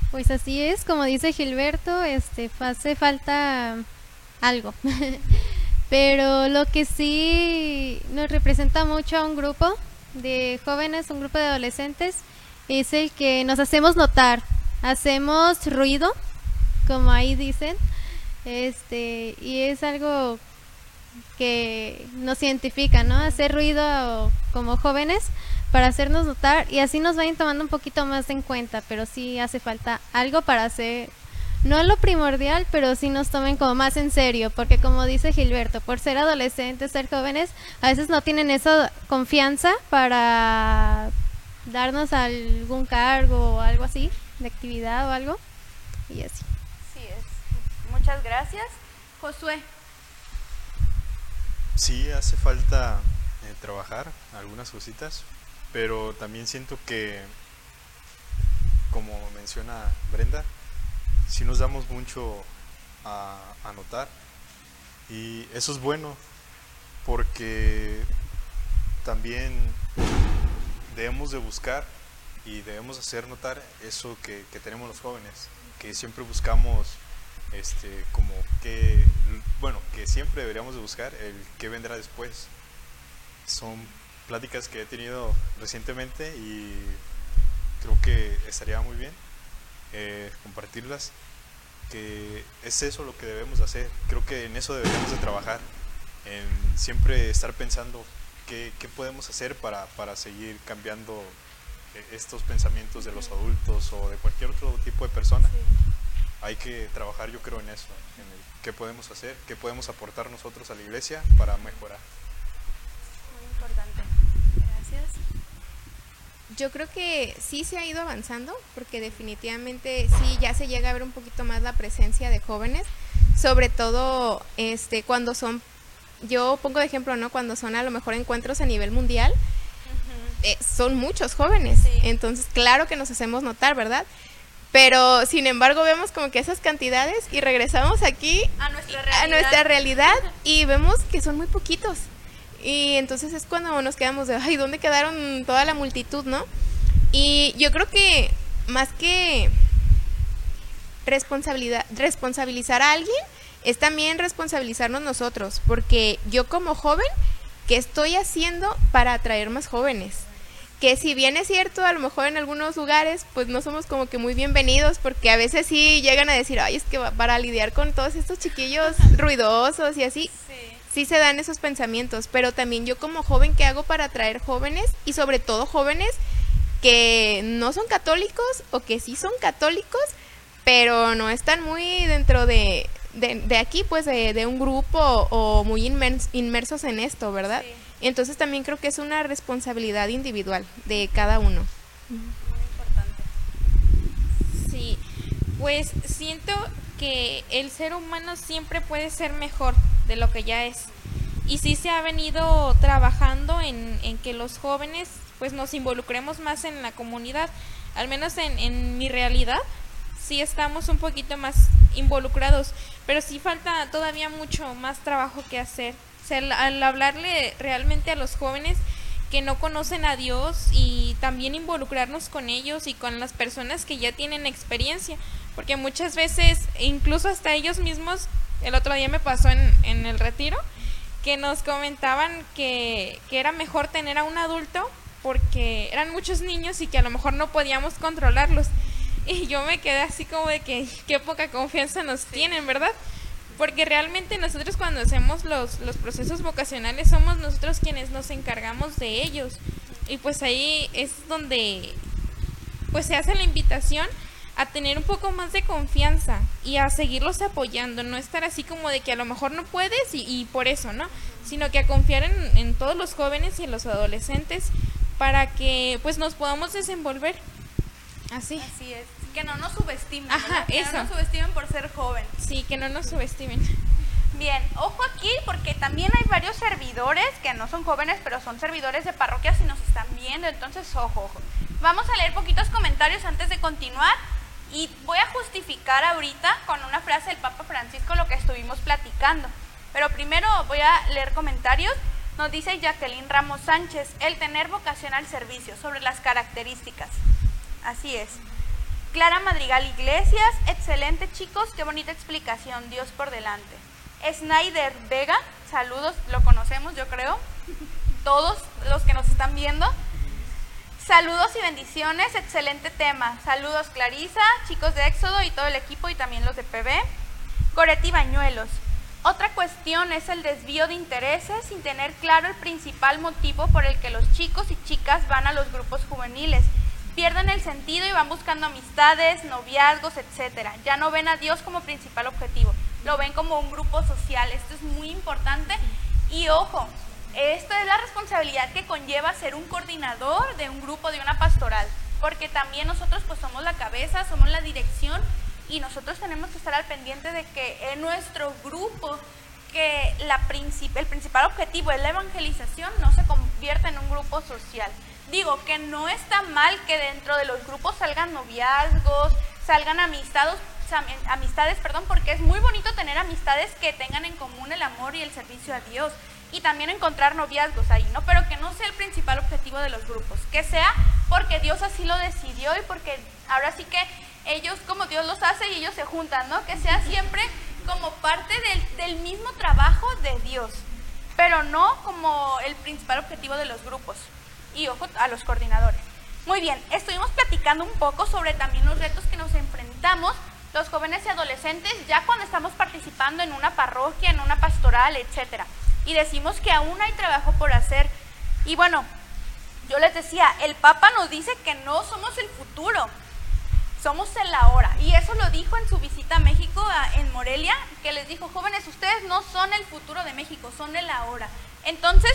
F: es. Pues así es, como dice Gilberto, este hace falta algo. Pero lo que sí nos representa mucho a un grupo de jóvenes, un grupo de adolescentes, es el que nos hacemos notar, hacemos ruido, como ahí dicen, este, y es algo que nos identifica, ¿no? Hacer ruido como jóvenes, para hacernos notar y así nos vayan tomando un poquito más en cuenta, pero sí hace falta algo para hacer, no lo primordial, pero sí nos tomen como más en serio, porque como dice Gilberto, por ser adolescentes, ser jóvenes, a veces no tienen esa confianza para darnos algún cargo o algo así, de actividad o algo, y así.
A: Sí es. Muchas gracias. Josué.
D: Sí, hace falta eh, trabajar algunas cositas, pero también siento que, como menciona Brenda, sí nos damos mucho a, a notar y eso es bueno porque también debemos de buscar y debemos hacer notar eso que, que tenemos los jóvenes, que siempre buscamos este, como que, bueno, que siempre deberíamos de buscar el que vendrá después. Son pláticas que he tenido recientemente y creo que estaría muy bien eh, compartirlas, que es eso lo que debemos hacer. Creo que en eso deberíamos de trabajar, en siempre estar pensando qué, qué podemos hacer para, para seguir cambiando eh, estos pensamientos de los adultos o de cualquier otro tipo de persona hay que trabajar yo creo en eso, en el qué podemos hacer, qué podemos aportar nosotros a la iglesia para mejorar.
A: Muy importante.
E: Yo creo que sí se ha ido avanzando, porque definitivamente sí ya se llega a ver un poquito más la presencia de jóvenes, sobre todo este cuando son, yo pongo de ejemplo, ¿no? Cuando son a lo mejor encuentros a nivel mundial, eh, son muchos jóvenes,
A: Sí.
E: entonces claro que nos hacemos notar, ¿verdad? Pero sin embargo vemos como que esas cantidades y regresamos aquí
A: A nuestra realidad.
E: a nuestra realidad y vemos que son muy poquitos. Y entonces es cuando nos quedamos de, ay, ¿dónde quedaron toda la multitud, no? Y yo creo que más que responsabilidad, responsabilizar a alguien, es también responsabilizarnos nosotros, porque yo como joven, ¿qué estoy haciendo para atraer más jóvenes? Que si bien es cierto, a lo mejor en algunos lugares, pues no somos como que muy bienvenidos, porque a veces sí llegan a decir, ay, es que va- para lidiar con todos estos chiquillos ruidosos y así,
A: Sí.
E: Sí se dan esos pensamientos, pero también yo como joven, ¿qué hago para atraer jóvenes? Y sobre todo jóvenes que no son católicos o que sí son católicos, pero no están muy dentro de, de, de aquí, pues de, de un grupo o muy inmers- inmersos en esto, ¿verdad?
A: Sí.
E: Entonces también creo que es una responsabilidad individual de cada uno.
A: Muy importante.
B: Sí, pues siento que el ser humano siempre puede ser mejor de lo que ya es. Y sí se ha venido trabajando en, en que los jóvenes pues nos involucremos más en la comunidad. Al menos en, en mi realidad sí estamos un poquito más involucrados, pero sí falta todavía mucho más trabajo que hacer. Al, al hablarle realmente a los jóvenes que no conocen a Dios y también involucrarnos con ellos y con las personas que ya tienen experiencia, porque muchas veces, incluso hasta ellos mismos, el otro día me pasó en, en el retiro, que nos comentaban que, que era mejor tener a un adulto porque eran muchos niños y que a lo mejor no podíamos controlarlos. Y yo me quedé así como de que qué poca confianza nos tienen, ¿verdad? Porque realmente nosotros cuando hacemos los, los procesos vocacionales somos nosotros quienes nos encargamos de ellos. Y pues ahí es donde pues se hace la invitación a tener un poco más de confianza y a seguirlos apoyando, no estar así como de que a lo mejor no puedes y, y por eso, ¿no? Sino que a confiar en, en todos los jóvenes y en los adolescentes para que pues nos podamos desenvolver. Así.
A: Así es. Que no nos subestimen.
B: Ajá.
A: Que
B: eso.
A: no nos subestimen por ser joven.
B: Sí, que no nos subestimen.
A: Bien, ojo aquí porque también hay varios servidores que no son jóvenes, pero son servidores de parroquias y nos están viendo, entonces ojo, ojo. Vamos a leer poquitos comentarios antes de continuar y voy a justificar ahorita con una frase del Papa Francisco lo que estuvimos platicando. Pero primero voy a leer comentarios. Nos dice Jacqueline Ramos Sánchez, el tener vocación al servicio, sobre las características. Así es. Clara Madrigal Iglesias, excelente chicos, qué bonita explicación, Dios por delante. Snyder Vega, saludos, lo conocemos yo creo, todos los que nos están viendo. Saludos y bendiciones, excelente tema. Saludos Clarisa, chicos de Éxodo y todo el equipo y también los de PB. Goretti Bañuelos. Otra cuestión es el desvío de intereses sin tener claro el principal motivo por el que los chicos y chicas van a los grupos juveniles. Pierden el sentido y van buscando amistades, noviazgos, etc. Ya no ven a Dios como principal objetivo, lo ven como un grupo social. Esto es muy importante y ojo, esta es la responsabilidad que conlleva ser un coordinador de un grupo, de una pastoral, porque también nosotros pues somos la cabeza, somos la dirección y nosotros tenemos que estar al pendiente de que en nuestro grupo que la el principal objetivo es la evangelización no se convierta en un grupo social. Digo que no está mal que dentro de los grupos salgan noviazgos, salgan amistades, amistades, perdón, porque es muy bonito tener amistades que tengan en común el amor y el servicio a Dios y también encontrar noviazgos ahí, ¿no? Pero que no sea el principal objetivo de los grupos, que sea porque Dios así lo decidió y porque ahora sí que ellos como Dios los hace y ellos se juntan, ¿no? Que sea siempre como parte del, mismo trabajo de Dios, pero no como el principal objetivo de los grupos. Y ojo a los coordinadores. Muy bien, estuvimos platicando un poco sobre también los retos que nos enfrentamos los jóvenes y adolescentes ya cuando estamos participando en una parroquia, en una pastoral, etcétera. Y decimos que aún hay trabajo por hacer. Y bueno, yo les decía, el Papa nos dice que no somos el futuro, somos el ahora. Y eso lo dijo en su visita a México, en Morelia, que les dijo, jóvenes, ustedes no son el futuro de México, son el ahora. Entonces,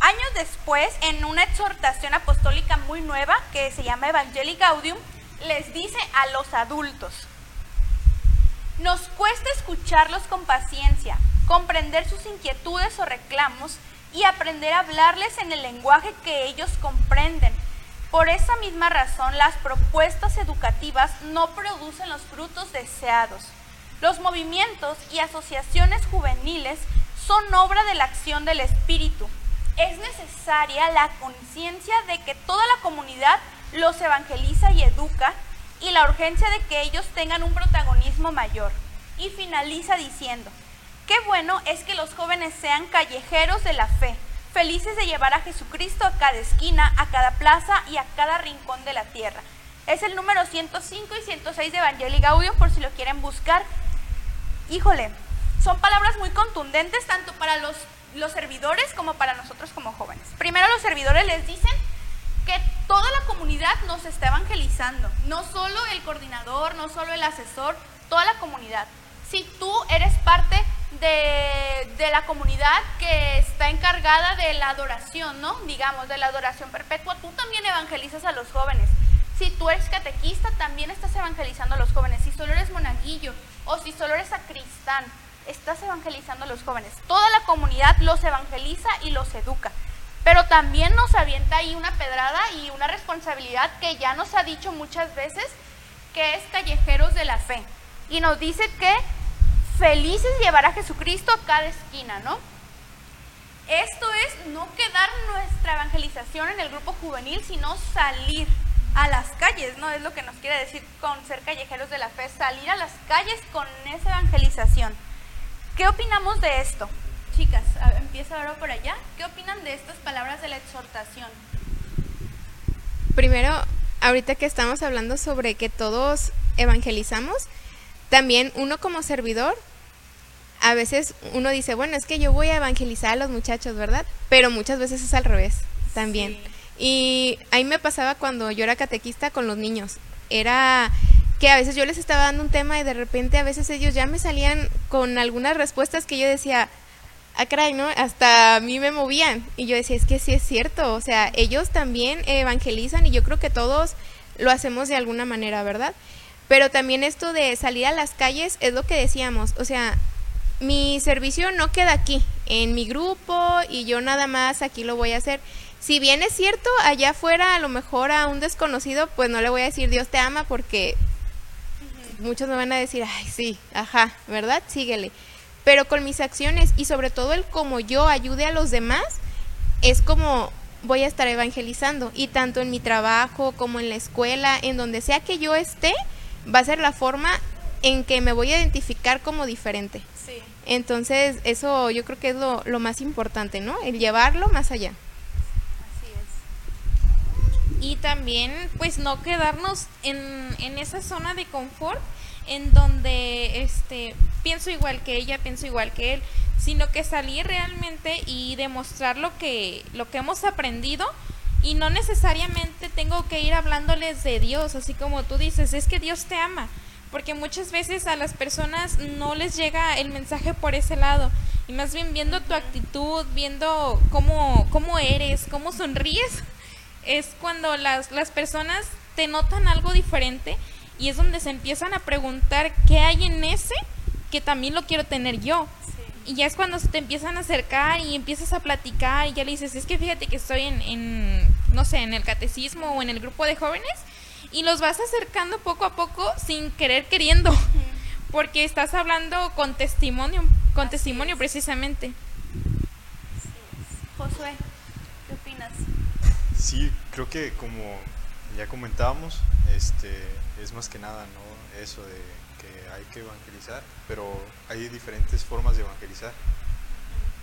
A: años después, en una exhortación apostólica muy nueva, que se llama Evangelii Gaudium, les dice a los adultos, nos cuesta escucharlos con paciencia, comprender sus inquietudes o reclamos y aprender a hablarles en el lenguaje que ellos comprenden por esa misma razón, las propuestas educativas no producen los frutos deseados. Los movimientos y asociaciones juveniles son obra de la acción del espíritu. Es necesaria la conciencia de que toda la comunidad los evangeliza y educa y la urgencia de que ellos tengan un protagonismo mayor. Y finaliza diciendo, qué bueno es que los jóvenes sean callejeros de la fe, felices de llevar a Jesucristo a cada esquina, a cada plaza y a cada rincón de la tierra. Es el número 105 y 106 de Evangelii Gaudium por si lo quieren buscar. Híjole, son palabras muy contundentes tanto para los, los servidores como para nosotros como jóvenes. Primero los servidores les dicen que toda la comunidad nos está evangelizando, no solo el coordinador, no solo el asesor, toda la comunidad. Si tú eres parte de, la comunidad que está encargada de la adoración, ¿no? Digamos, de la adoración perpetua, tú también evangelizas a los jóvenes. Si tú eres catequista, también estás evangelizando a los jóvenes. Si solo eres monaguillo o si solo eres sacristán, estás evangelizando a los jóvenes. Toda la comunidad los evangeliza y los educa. Pero también nos avienta ahí una pedrada y una responsabilidad que ya nos ha dicho muchas veces, que es callejeros de la fe. Y nos dice que felices llevar a Jesucristo a cada esquina, ¿no? Esto es no quedar nuestra evangelización en el grupo juvenil, sino salir a las calles, ¿no? Es lo que nos quiere decir con ser callejeros de la fe, salir a las calles con esa evangelización. ¿Qué opinamos de esto? Chicas, empieza ahora por allá. ¿Qué opinan de estas palabras de la exhortación?
E: Primero, ahorita que estamos hablando sobre que todos evangelizamos, también uno como servidor, a veces uno dice, bueno, es que yo voy a evangelizar a los muchachos, ¿verdad? Pero muchas veces es al revés también. Y ahí me pasaba cuando yo era catequista con los niños. Era que a veces yo les estaba dando un tema y de repente a veces ellos ya me salían con algunas respuestas que yo decía, ah, caray, ¿no? Hasta a mí me movían. Y yo decía, es que sí es cierto. O sea, ellos también evangelizan y yo creo que todos lo hacemos de alguna manera, ¿verdad? Pero también esto de salir a las calles es lo que decíamos, o sea, mi servicio no queda aquí, en mi grupo y yo nada más aquí lo voy a hacer. Si bien es cierto, allá afuera a lo mejor a un desconocido, pues no le voy a decir Dios te ama porque muchos me van a decir, ay, sí, ajá, ¿verdad? Síguele. Pero con mis acciones y sobre todo el como yo ayude a los demás, es como voy a estar evangelizando. Y tanto en mi trabajo como en la escuela, en donde sea que yo esté, va a ser la forma en que me voy a identificar como diferente. Sí. Entonces, eso yo creo que es lo, lo más importante, ¿no? El llevarlo más allá.
B: Así es. Y también, pues, no quedarnos en, en esa zona de confort en donde, este, pienso igual que ella, pienso igual que él, sino que salir realmente y demostrar lo que, lo que hemos aprendido y no necesariamente tengo que ir hablándoles de Dios, así como tú dices, es que Dios te ama, porque muchas veces a las personas no les llega el mensaje por ese lado, y más bien viendo tu actitud, viendo cómo, cómo eres, cómo sonríes, es cuando las, las personas te notan algo diferente y es donde se empiezan a preguntar qué hay en ese que también lo quiero tener yo. Y ya es cuando se te empiezan a acercar y empiezas a platicar y ya le dices, es que fíjate que estoy en, en, no sé, en el catecismo o en el grupo de jóvenes y los vas acercando poco a poco sin querer queriendo, porque estás hablando con testimonio, con testimonio precisamente.
A: Josué, ¿qué opinas?
D: Sí, creo que como ya comentábamos, este, es más que nada, ¿no? Eso de que hay que evangelizar, pero hay diferentes formas de evangelizar.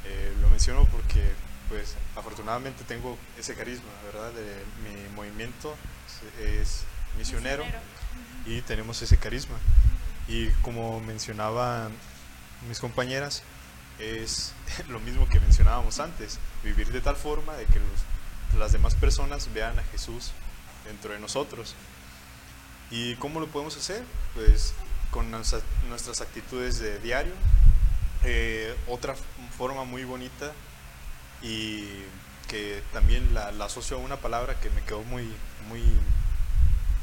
D: Eh, lo menciono porque, pues, afortunadamente tengo ese carisma, ¿verdad? De, mi movimiento es misionero, y tenemos ese carisma. Y como mencionaban mis compañeras, es lo mismo que mencionábamos antes, vivir de tal forma de que las demás personas vean a Jesús dentro de nosotros. ¿Y cómo lo podemos hacer? Pues con nuestras actitudes de diario. Eh, otra forma muy bonita y que también la, asocio a una palabra que me quedó muy, muy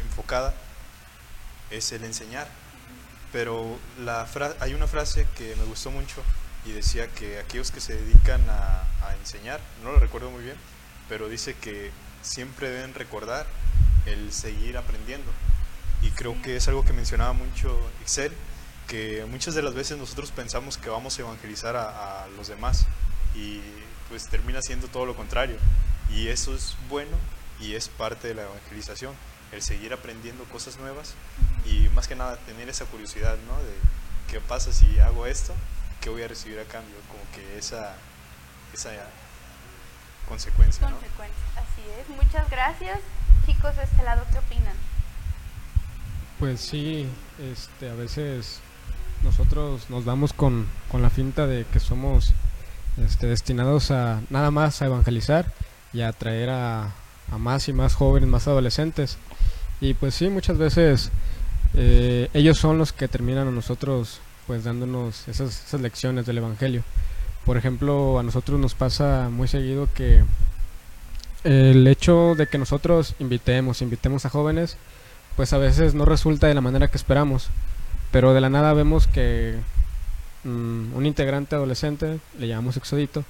D: enfocada es el enseñar. Pero la hay una frase que me gustó mucho y decía que aquellos que se dedican a, a enseñar, no lo recuerdo muy bien, pero dice que siempre deben recordar el seguir aprendiendo. Y creo que es algo que mencionaba mucho Excel, que muchas de las veces nosotros pensamos que vamos a evangelizar a, los demás y pues termina siendo todo lo contrario. Y eso es bueno y es parte de la evangelización, el seguir aprendiendo cosas nuevas y más que nada tener esa curiosidad, ¿no? De qué pasa si hago esto, qué voy a recibir a cambio, como que esa, esa consecuencia.
A: Consecuencia, así es. Muchas gracias. Chicos de este lado, ¿qué opinan?
C: Pues sí, este, a veces nosotros nos damos con, con la finta de que somos este, destinados a nada más a evangelizar y a atraer a, a más y más jóvenes, más adolescentes. Y pues sí, muchas veces eh, ellos son los que terminan a nosotros pues dándonos esas, esas lecciones del Evangelio. Por ejemplo, a nosotros nos pasa muy seguido que el hecho de que nosotros invitemos, invitemos a jóvenes, pues a veces no resulta de la manera que esperamos, pero de la nada vemos que mm, un integrante adolescente, le llamamos Exodito,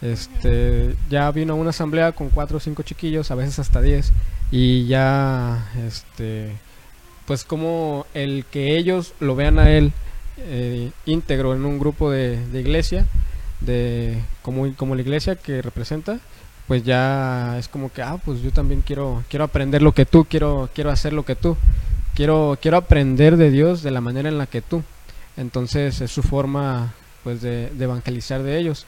C: este, ya vino a una asamblea con cuatro o cinco chiquillos, a veces hasta diez, y ya, este, pues como el que ellos lo vean a él eh, íntegro en un grupo de, de iglesia, de como, como la iglesia que representa, pues ya es como que, ah, pues yo también quiero, quiero aprender lo que tú, quiero, quiero hacer lo que tú, quiero, quiero aprender de Dios de la manera en la que tú. Entonces es su forma pues de, evangelizar de ellos.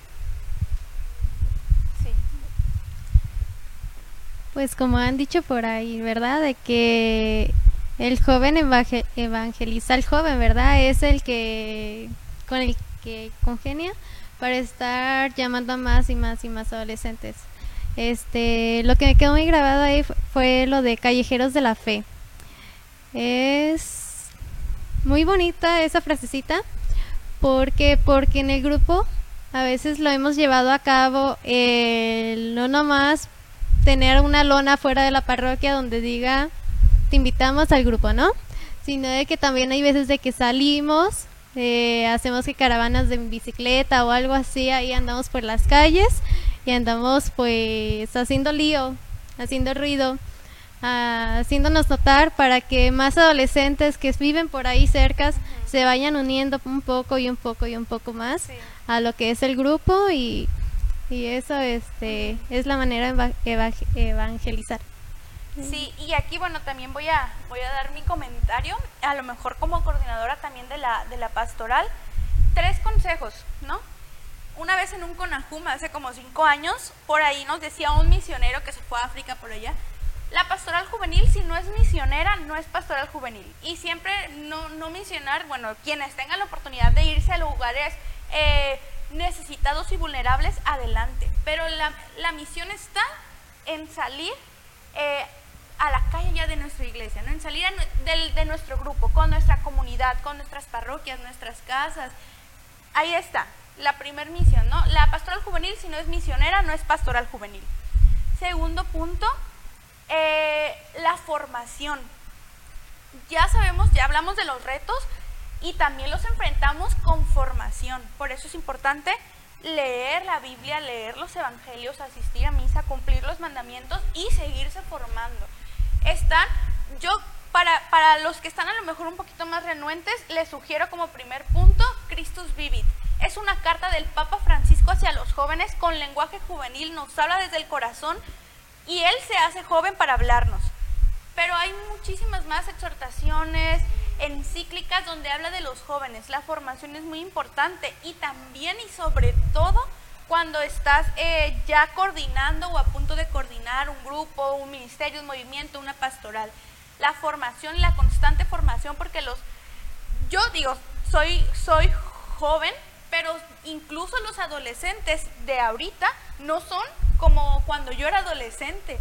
F: Pues como han dicho por ahí, ¿verdad? De que el joven evangeliza al joven, ¿verdad? Es el que con el que congenia para estar llamando a más y más y más adolescentes. Este, lo que me quedó muy grabado ahí fue lo de Callejeros de la Fe. Es muy bonita esa frasecita porque porque en el grupo a veces lo hemos llevado a cabo el no nomás tener una lona fuera de la parroquia donde diga te invitamos al grupo, ¿no? Sino de que también hay veces de que salimos, eh, hacemos que caravanas de bicicleta o algo así, ahí andamos por las calles y andamos pues haciendo lío, haciendo ruido, ah, haciéndonos notar para que más adolescentes que viven por ahí cerca se vayan uniendo un poco y un poco y un poco más a lo que es el grupo y, y eso este es la manera de evangelizar.
A: Sí, y aquí bueno, también voy a voy a dar mi comentario, a lo mejor como coordinadora también de la de la pastoral, tres consejos, ¿no? Una vez en un Conajum, hace como cinco años, por ahí nos decía un misionero que se fue a África por allá, La pastoral juvenil, si no es misionera, no es pastoral juvenil. Y siempre no, no misionar, bueno, quienes tengan la oportunidad de irse a lugares eh, necesitados y vulnerables, adelante. Pero la, la misión está en salir eh, a la calle ya de nuestra iglesia, ¿no? en salir de, de nuestro grupo, con nuestra comunidad, con nuestras parroquias, nuestras casas. Ahí está, la primer misión, ¿no? La pastoral juvenil, si no es misionera, no es pastoral juvenil. Segundo punto, eh, la formación. Ya sabemos, ya hablamos de los retos y también los enfrentamos con formación. Por eso es importante leer la Biblia, leer los evangelios, asistir a misa, cumplir los mandamientos y seguirse formando. Están, yo para, para los que están a lo mejor un poquito más renuentes, les sugiero como primer punto Christus Vivit. Es una carta del Papa Francisco hacia los jóvenes con lenguaje juvenil, nos habla desde el corazón y él se hace joven para hablarnos. Pero hay muchísimas más exhortaciones, encíclicas donde habla de los jóvenes. La formación es muy importante y también y sobre todo cuando estás eh, ya coordinando o a punto de coordinar un grupo, un ministerio, un movimiento, una pastoral. La formación, la constante formación, porque los, yo digo, soy, soy joven, pero incluso los adolescentes de ahorita no son como cuando yo era adolescente.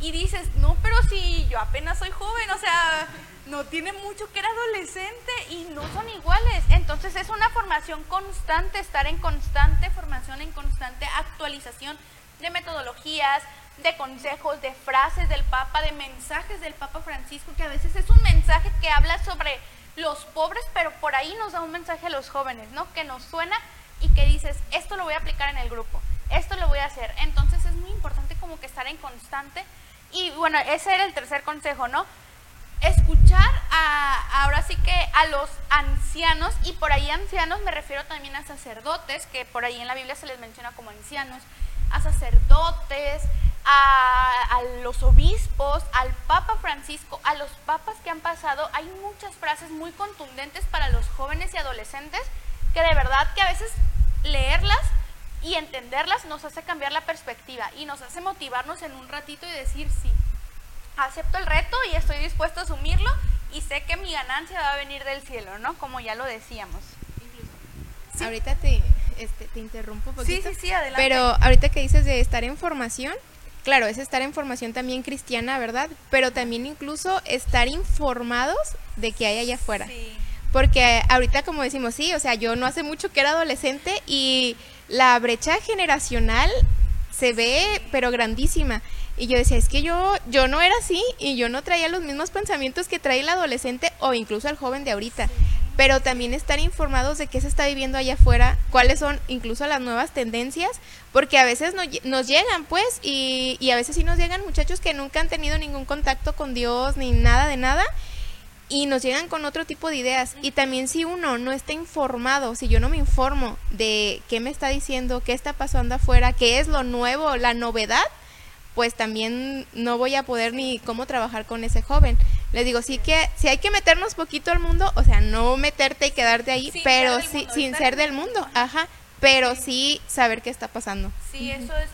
A: Y dices, no, pero si yo apenas soy joven, o sea, no tiene mucho que era adolescente y no son iguales. Entonces es una formación constante, estar en constante formación, en constante actualización de metodologías, de consejos, de frases del Papa, de mensajes del Papa Francisco, que a veces es un mensaje que habla sobre los pobres, pero por ahí nos da un mensaje a los jóvenes, ¿no? Que nos suena y que dices, esto lo voy a aplicar en el grupo, esto lo voy a hacer. Entonces es muy importante como que estar en constante. Y bueno, ese era el tercer consejo, ¿no? Escuchar a, ahora sí que a los ancianos, y por ahí ancianos me refiero también a sacerdotes, que por ahí en la Biblia se les menciona como ancianos, a sacerdotes, a, a, los obispos, al Papa Francisco, a los papas que han pasado, hay muchas frases muy contundentes para los jóvenes y adolescentes que de verdad que a veces leerlas y entenderlas nos hace cambiar la perspectiva y nos hace motivarnos en un ratito y decir sí, acepto el reto y estoy dispuesto a asumirlo y sé que mi ganancia va a venir del cielo, ¿no? Como ya lo decíamos.
E: Sí. Ahorita te, este, te interrumpo un poquito.
A: Sí, sí, sí, adelante.
E: Pero ahorita que dices de estar en formación, claro, es estar en formación también cristiana, ¿verdad? Pero también incluso estar informados de que hay allá afuera.
A: Sí.
E: Porque ahorita como decimos, sí, o sea, yo no hace mucho que era adolescente y la brecha generacional se ve, pero grandísima. Y yo decía, es que yo, yo no era así y yo no traía los mismos pensamientos que trae el adolescente o incluso el joven de ahorita. Pero también estar informados de qué se está viviendo allá afuera, cuáles son incluso las nuevas tendencias, porque a veces no, nos llegan, pues, y, y a veces sí nos llegan muchachos que nunca han tenido ningún contacto con Dios ni nada de nada, y nos llegan con otro tipo de ideas. Y también si uno no está informado, si yo no me informo de qué me está diciendo, qué está pasando afuera, qué es lo nuevo, la novedad, pues también no voy a poder ni cómo trabajar con ese joven. Le digo, sí que si hay que meternos poquito al mundo, o sea, no meterte y quedarte ahí,
A: Sin
E: pero sí,
A: mundo,
E: sin ser del
A: el
E: mundo,
A: mundo.
E: ajá, pero sí saber qué está pasando.
A: Sí, eso es,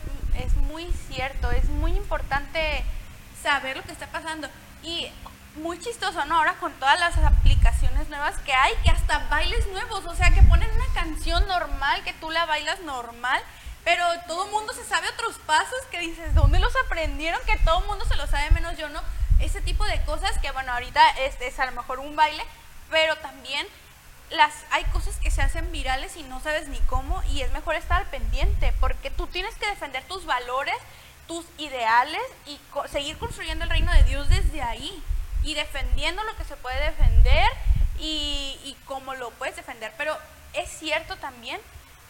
A: es muy cierto, es muy importante saber lo que está pasando. Y muy chistoso, ¿no? Ahora con todas las aplicaciones nuevas que hay, que hasta bailes nuevos, o sea, que ponen una canción normal, que tú la bailas normal, pero todo el mundo se sabe otros pasos que dices, ¿dónde los aprendieron? Que todo el mundo se lo sabe, menos yo, ¿no? Ese tipo de cosas que, bueno, ahorita es, es a lo mejor un baile, pero también las, hay cosas que se hacen virales y no sabes ni cómo y es mejor estar pendiente porque tú tienes que defender tus valores, tus ideales y co- seguir construyendo el reino de Dios desde ahí y defendiendo lo que se puede defender y, y cómo lo puedes defender. Pero es cierto también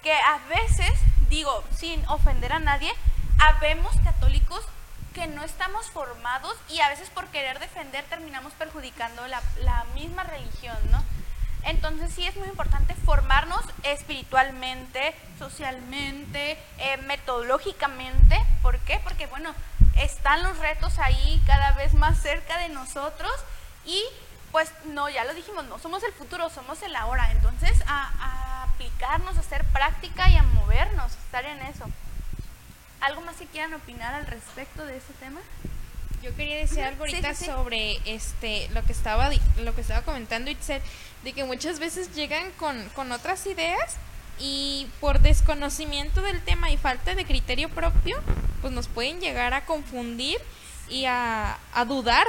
A: que a veces, digo, sin ofender a nadie, habemos católicos que no estamos formados y a veces por querer defender terminamos perjudicando la, la misma religión, ¿no? Entonces sí es muy importante formarnos espiritualmente, socialmente, eh, metodológicamente. ¿Por qué? Porque bueno, están los retos ahí cada vez más cerca de nosotros y pues no, ya lo dijimos, no somos el futuro, somos el ahora. Entonces a, aplicarnos, a hacer práctica y a movernos, estar en eso. ¿Algo más que quieran opinar al respecto de ese tema?
B: Yo quería decir algo ahorita sobre este lo que estaba lo que estaba comentando Itzel, de que muchas veces llegan con, con otras ideas y por desconocimiento del tema y falta de criterio propio, pues nos pueden llegar a confundir y a, a dudar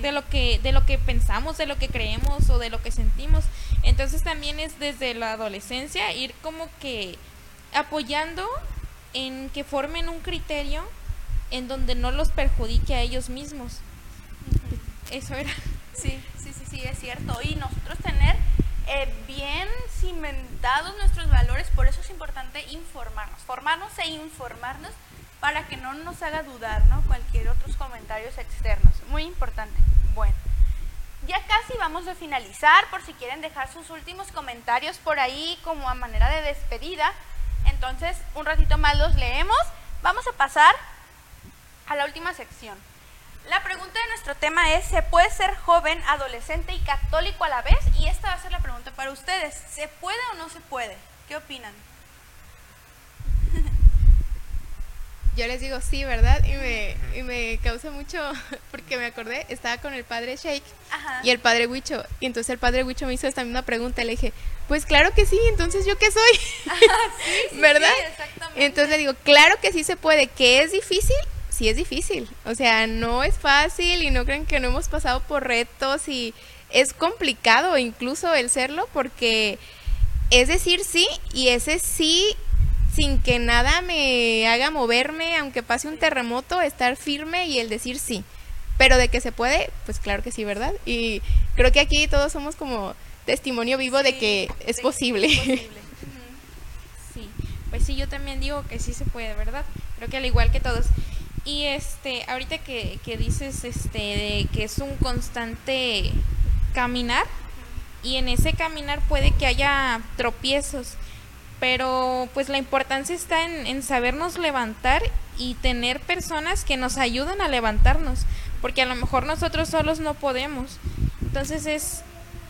B: de lo que de lo que pensamos, de lo que creemos o de lo que sentimos. Entonces también es desde la adolescencia ir como que apoyando en que formen un criterio en donde no los perjudique a ellos mismos. Eso era.
A: Sí, sí, sí, sí, es cierto. Y nosotros tener eh, bien cimentados nuestros valores, por eso es importante informarnos, formarnos e informarnos para que no nos haga dudar, ¿no? Cualquier otros comentarios externos. Muy importante. Bueno, ya casi vamos a finalizar, por si quieren dejar sus últimos comentarios por ahí como a manera de despedida. Entonces, un ratito más los leemos. Vamos a pasar a la última sección. La pregunta de nuestro tema es, ¿se puede ser joven, adolescente y católico a la vez? Y esta va a ser la pregunta para ustedes. ¿Se puede o no se puede? ¿Qué opinan?
E: Yo les digo sí, ¿verdad? Y me, y me causa mucho, porque me acordé, estaba con el padre Shake y el padre Huicho. Y entonces el padre Huicho me hizo esta misma pregunta. Le dije, pues claro que sí, entonces yo qué soy. ¿Verdad? Entonces le digo, claro que sí se puede, que es difícil, sí es difícil. O sea, no es fácil y no creen que no hemos pasado por retos y es complicado incluso el serlo porque es decir sí y ese sí sin que nada me haga moverme, aunque pase un terremoto, estar firme y el decir sí. Pero de que se puede, pues claro que sí, ¿verdad? Y creo que aquí todos somos como testimonio vivo de que es posible.
B: Sí, pues sí, yo también digo que sí se puede, ¿verdad? Creo que al igual que todos. Y este, ahorita que, que dices este, de que es un constante caminar, y en ese caminar puede que haya tropiezos, pero pues la importancia está en, en sabernos levantar y tener personas que nos ayuden a levantarnos, porque a lo mejor nosotros solos no podemos. Entonces es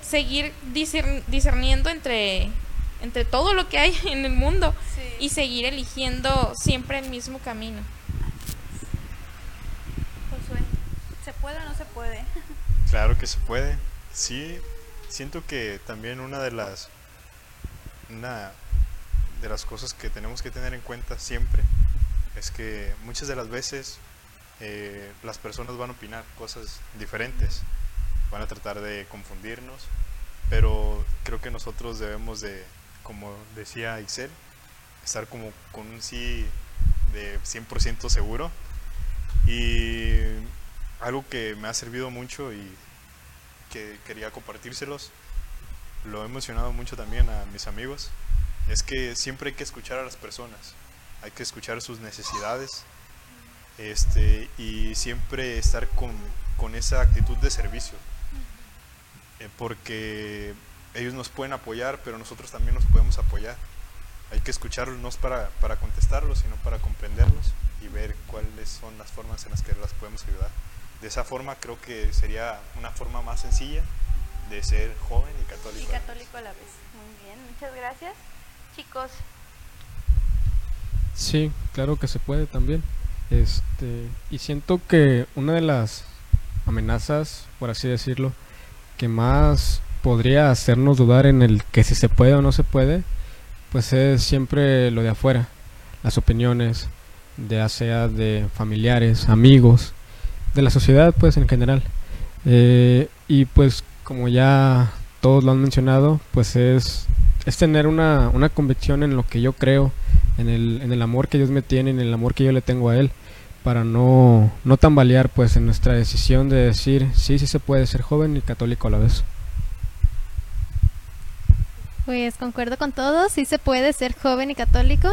B: seguir discerniendo entre, entre todo lo que hay en el mundo y seguir eligiendo siempre el mismo camino.
A: ¿se puede o no se puede?
D: Claro que se puede. Sí, siento que también una de las una de las cosas que tenemos que tener en cuenta siempre es que muchas de las veces eh, las personas van a opinar cosas diferentes, van a tratar de confundirnos, pero creo que nosotros debemos de, como decía Ixel, estar como con un sí de 100% seguro. Y algo que me ha servido mucho y que quería compartírselos, lo he mencionado mucho también a mis amigos, es que siempre hay que escuchar a las personas, hay que escuchar sus necesidades este, y siempre estar con, con esa actitud de servicio, eh, porque ellos nos pueden apoyar, pero nosotros también nos podemos apoyar. Hay que escucharlos no para, para contestarlos, sino para comprenderlos y ver cuáles son las formas en las que las podemos ayudar. De esa forma creo que sería una forma más sencilla de ser joven y católico.
A: Y católico a la vez. Muy bien, muchas gracias. Chicos.
C: Sí, claro que se puede también. Este, y siento que una de las amenazas, por así decirlo, que más podría hacernos dudar en el que si se puede o no se puede, pues es siempre lo de afuera, las opiniones, de sea de familiares, amigos, de la sociedad pues en general. Eh, y pues como ya todos lo han mencionado, pues es, es tener una, una convicción en lo que yo creo, en el, en el amor que Dios me tiene, en el amor que yo le tengo a Él, para no, no tambalear pues en nuestra decisión de decir, sí, sí se puede ser joven y católico a la vez.
F: Pues concuerdo con todos, sí se puede ser joven y católico,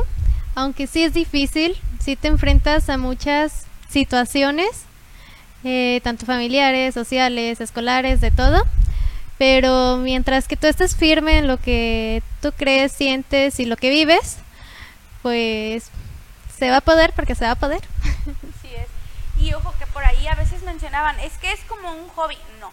F: aunque sí es difícil, sí te enfrentas a muchas situaciones eh, tanto familiares, sociales, escolares, de todo. Pero mientras que tú estés firme en lo que tú crees, sientes y lo que vives, pues se va a poder porque se va a poder.
A: Así es. Y ojo que por ahí a veces mencionaban, es que es como un hobby. No.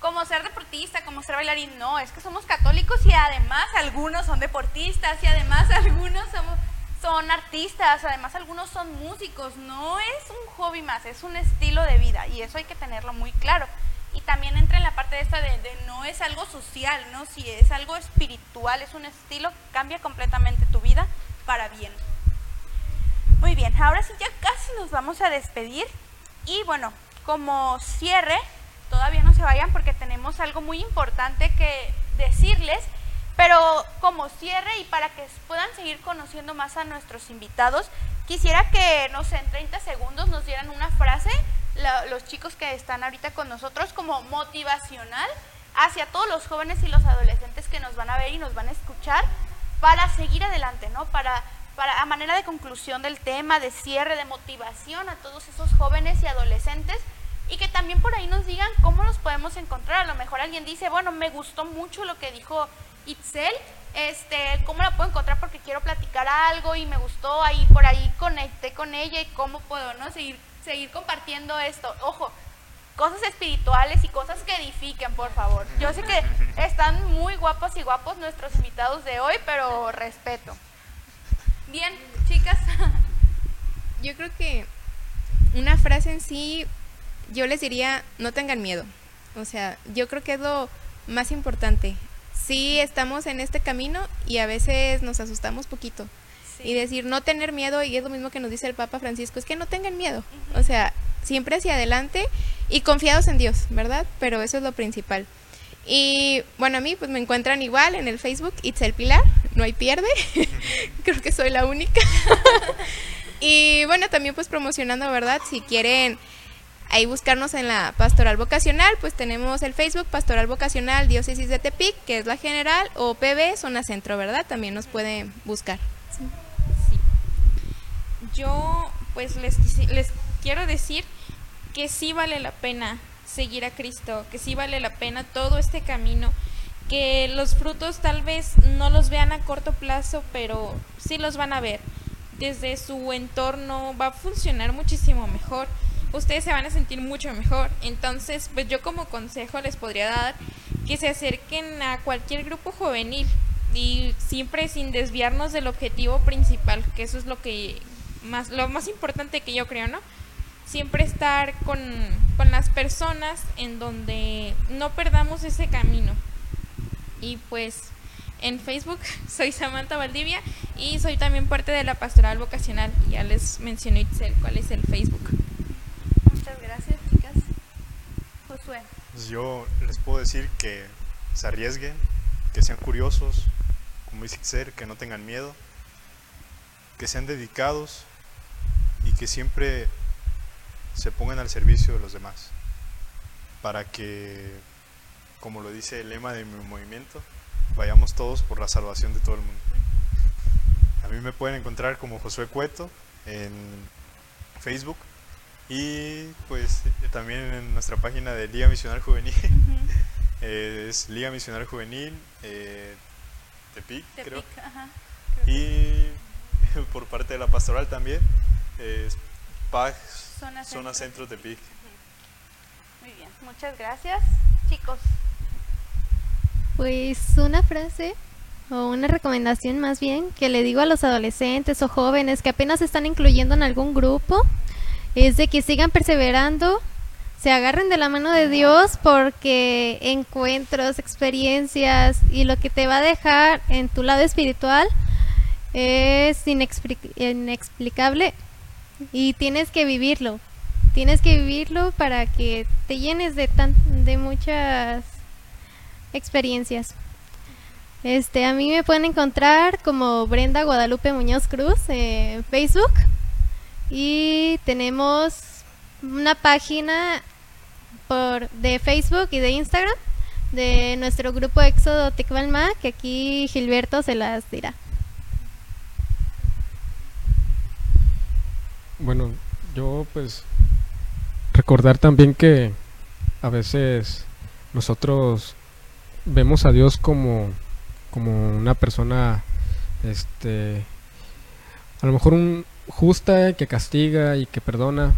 A: Como ser deportista, como ser bailarín, no. Es que somos católicos y además algunos son deportistas y además algunos somos, son artistas, además algunos son músicos, no es un hobby más, es un estilo de vida y eso hay que tenerlo muy claro. Y también entra en la parte de esta de, de no es algo social, ¿no? Si es algo espiritual, es un estilo, cambia completamente tu vida para bien. Muy bien, ahora sí ya casi nos vamos a despedir y bueno, como cierre, todavía no se vayan porque tenemos algo muy importante que decirles, pero como cierre y para que puedan seguir conociendo más a nuestros invitados, quisiera que, no sé, en 30 segundos nos dieran una frase, la- los chicos que están ahorita con nosotros, como motivacional hacia todos los jóvenes y los adolescentes que nos van a ver y nos van a escuchar para seguir adelante, ¿no? Para, para a manera de conclusión del tema, de cierre, de motivación a todos esos jóvenes y adolescentes y que también por ahí nos digan cómo los podemos encontrar. A lo mejor alguien dice, bueno, me gustó mucho lo que dijo Itzel, este, ¿cómo la puedo encontrar? Porque quiero platicar algo y me gustó, ahí por ahí conecté con ella y cómo puedo, ¿no? Seguir, seguir compartiendo esto. Ojo, cosas espirituales y cosas que edifiquen, por favor. Yo sé que están muy guapos y guapos nuestros invitados de hoy, pero respeto. Bien, chicas.
E: Yo creo que una frase en sí, yo les diría, no tengan miedo. O sea, yo creo que es lo más importante. Sí, estamos en este camino y a veces nos asustamos poquito. Y decir, no tener miedo, y es lo mismo que nos dice el Papa Francisco, es que no tengan miedo. O sea, siempre hacia adelante y confiados en Dios, ¿verdad? Pero eso es lo principal. Y bueno, a mí pues me encuentran igual en el Facebook, Itzel Pilar, no hay pierde, creo que soy la única. y bueno, también pues promocionando, ¿verdad? Si quieren ahí buscarnos en la Pastoral Vocacional, pues tenemos el Facebook Pastoral Vocacional Diócesis de Tepic, que es la general, o PB Zona Centro, ¿verdad? También nos pueden buscar.
B: Yo pues les, les quiero decir que sí vale la pena seguir a Cristo, que sí vale la pena todo este camino, que los frutos tal vez no los vean a corto plazo, pero sí los van a ver. Desde su entorno va a funcionar muchísimo mejor. Ustedes se van a sentir mucho mejor. Entonces, pues yo como consejo les podría dar que se acerquen a cualquier grupo juvenil y siempre sin desviarnos del objetivo principal, que eso es lo que más lo más importante que yo creo, ¿no? Siempre estar con, con las personas en donde no perdamos ese camino. Y pues en Facebook soy Samantha Valdivia y soy también parte de la pastoral vocacional. Ya les mencioné Itzel cuál es el Facebook.
A: Muchas gracias, chicas. Josué.
D: Pues yo les puedo decir que se arriesguen, que sean curiosos, como dice ser, que no tengan miedo, que sean dedicados y que siempre se pongan al servicio de los demás, para que, como lo dice el lema de mi movimiento, vayamos todos por la salvación de todo el mundo. A mí me pueden encontrar como Josué Cueto en Facebook y pues también en nuestra página de Liga Misional Juvenil. Eh, es Liga Misional Juvenil eh, Tepic, creo. Y por parte de la pastoral también es PAG
A: Zona
D: Zona
A: Centro.
D: Centro Tepic.
A: Muy bien, muchas gracias, chicos.
F: Pues una frase o una recomendación más bien que le digo a los adolescentes o jóvenes que apenas se están incluyendo en algún grupo es de que sigan perseverando, se agarren de la mano de Dios porque encuentros, experiencias y lo que te va a dejar en tu lado espiritual es inexpli- inexplicable y tienes que vivirlo. Tienes que vivirlo para que te llenes de tan de muchas experiencias. Este, a mí me pueden encontrar como Brenda Guadalupe Muñoz Cruz en Facebook y tenemos una página por de Facebook y de Instagram de nuestro grupo Éxodo Tecvalma que aquí Gilberto se las dirá.
C: Bueno, yo pues recordar también que a veces nosotros vemos a Dios como, como una persona este a lo mejor un justa que castiga y que perdona,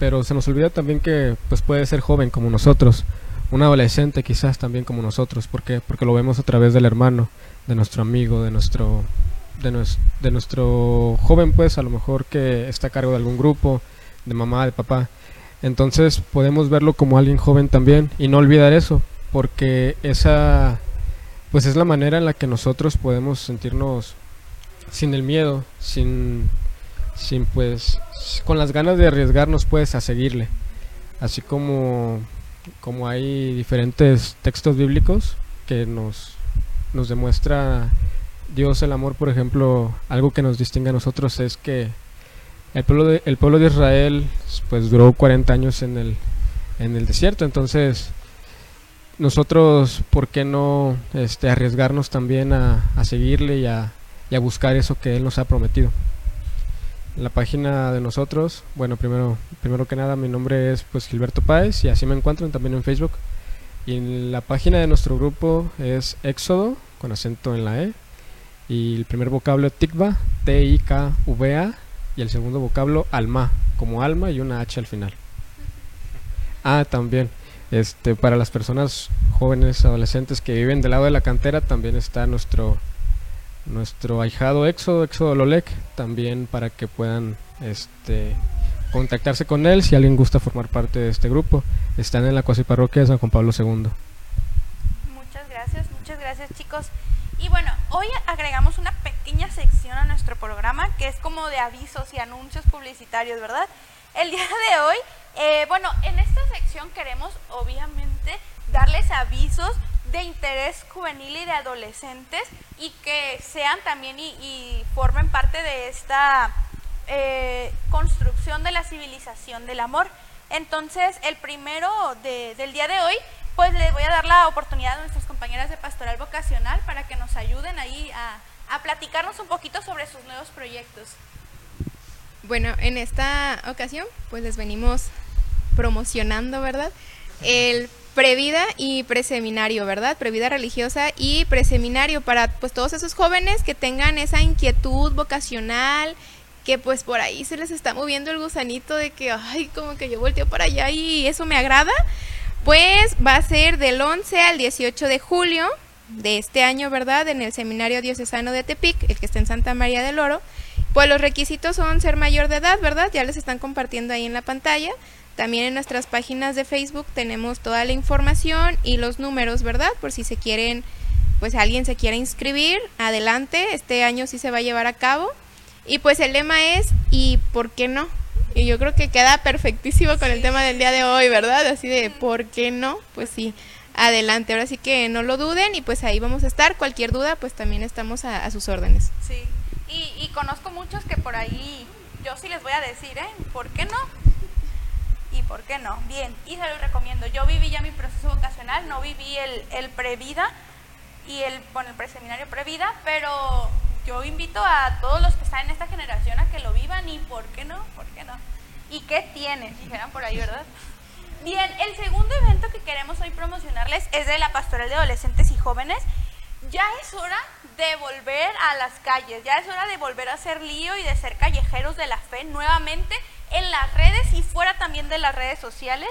C: pero se nos olvida también que pues puede ser joven como nosotros, un adolescente quizás también como nosotros, ¿por qué? Porque lo vemos a través del hermano, de nuestro amigo, de nuestro de, de nuestro joven, pues a lo mejor que está a cargo de algún grupo, de mamá, de papá. Entonces podemos verlo como alguien joven también y no olvidar eso, porque esa pues es la manera en la que nosotros podemos sentirnos sin el miedo, sin sin pues con las ganas de arriesgarnos pues a seguirle. Así como como hay diferentes textos bíblicos que nos nos demuestra Dios el amor, por ejemplo, algo que nos distingue a nosotros es que el pueblo de, el pueblo de Israel pues duró 40 años en el, en el desierto, entonces nosotros, ¿por qué no este, arriesgarnos también a, a seguirle y a, y a buscar eso que Él nos ha prometido? La página de nosotros, bueno, primero, primero que nada, mi nombre es pues Gilberto Páez y así me encuentran también en Facebook. Y la página de nuestro grupo es Éxodo, con acento en la E. Y el primer vocablo Tikva, T-I-K-V-A. Y el segundo vocablo Alma, como alma y una H al final. Ah, también, este, para las personas jóvenes, adolescentes que viven del lado de la cantera, también está nuestro nuestro ahijado Éxodo, Éxodo Lolec, también para que puedan este, contactarse con él si alguien gusta formar parte de este grupo. Están en la cuasi parroquia de San Juan Pablo II.
A: Muchas gracias, muchas gracias chicos. Y bueno, hoy agregamos una pequeña sección a nuestro programa que es como de avisos y anuncios publicitarios, ¿verdad? El día de hoy, eh, bueno, en esta sección queremos obviamente darles avisos de interés juvenil y de adolescentes y que sean también y, formen parte de esta eh, construcción de la civilización del amor. Entonces, el primero de- del día de hoy, pues les voy a dar la oportunidad a nuestras compañeras de pastoral vocacional para que nos ayuden ahí a, platicarnos un poquito sobre sus nuevos proyectos.
E: Bueno, en esta ocasión, pues les venimos promocionando, ¿verdad? El previda y preseminario, ¿verdad? Previda religiosa y preseminario para pues todos esos jóvenes que tengan esa inquietud vocacional, que pues por ahí se les está moviendo el gusanito de que, ay, como que yo volteo para allá y eso me agrada. Pues va a ser del 11 al 18 de julio de este año, ¿verdad? En el Seminario Diocesano de Tepic, el que está en Santa María del Oro. Pues los requisitos son ser mayor de edad, ¿verdad? Ya les están compartiendo ahí en la pantalla. También en nuestras páginas de Facebook tenemos toda la información y los números, ¿verdad? Por si se quieren, pues alguien se quiere inscribir, adelante. Este año sí se va a llevar a cabo. Y pues el lema es, ¿y por qué no? Y yo creo que queda perfectísimo con el tema del día de hoy, ¿verdad? Así de, ¿por qué no? Pues sí, adelante. Ahora sí que no lo duden y pues ahí vamos a estar. Cualquier duda, pues también estamos a, a sus órdenes.
A: Sí. Y, y conozco muchos que por ahí, yo sí les voy a decir, ¿eh? ¿Por qué no? ¿Y por qué no? Bien, y se los recomiendo. Yo viví ya mi proceso vocacional, no viví el, el previda y el, bueno, el preseminario previda, pero yo invito a todos los que están en esta generación a que lo vivan y ¿por qué no? ¿Por qué no? ¿Y qué tiene? Dijeran por ahí, ¿verdad? Bien, el segundo evento que queremos hoy promocionarles es de la Pastoral de Adolescentes y Jóvenes. Ya es hora de volver a las calles, ya es hora de volver a hacer lío y de ser callejeros de la fe nuevamente en las redes y fuera también de las redes sociales.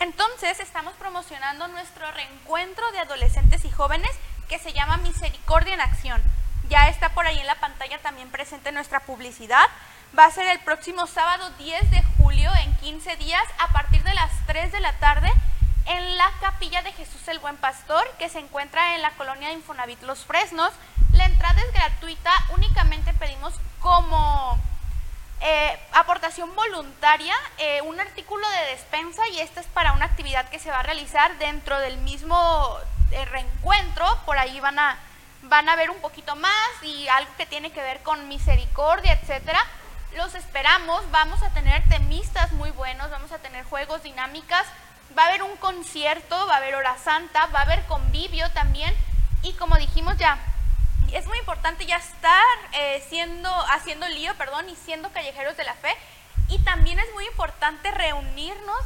A: Entonces estamos promocionando nuestro reencuentro de adolescentes y jóvenes que se llama Misericordia en Acción. Ya está por ahí en la pantalla también presente nuestra publicidad. Va a ser el próximo sábado 10 de julio, en 15 días, a partir de las 3 de la tarde, en la capilla de Jesús el Buen Pastor, que se encuentra en la colonia de Infonavit Los Fresnos. La entrada es gratuita, únicamente pedimos como eh, aportación voluntaria eh, un artículo de despensa y esta es para una actividad que se va a realizar dentro del mismo reencuentro. Por ahí van a, van a ver un poquito más y algo que tiene que ver con misericordia, etcétera. Los esperamos, vamos a tener temistas muy buenos, vamos a tener juegos, dinámicas, va a haber un concierto, va a haber hora santa, va a haber convivio también y como dijimos ya, es muy importante ya estar eh, siendo, haciendo lío, perdón, y siendo callejeros de la fe. Y también es muy importante reunirnos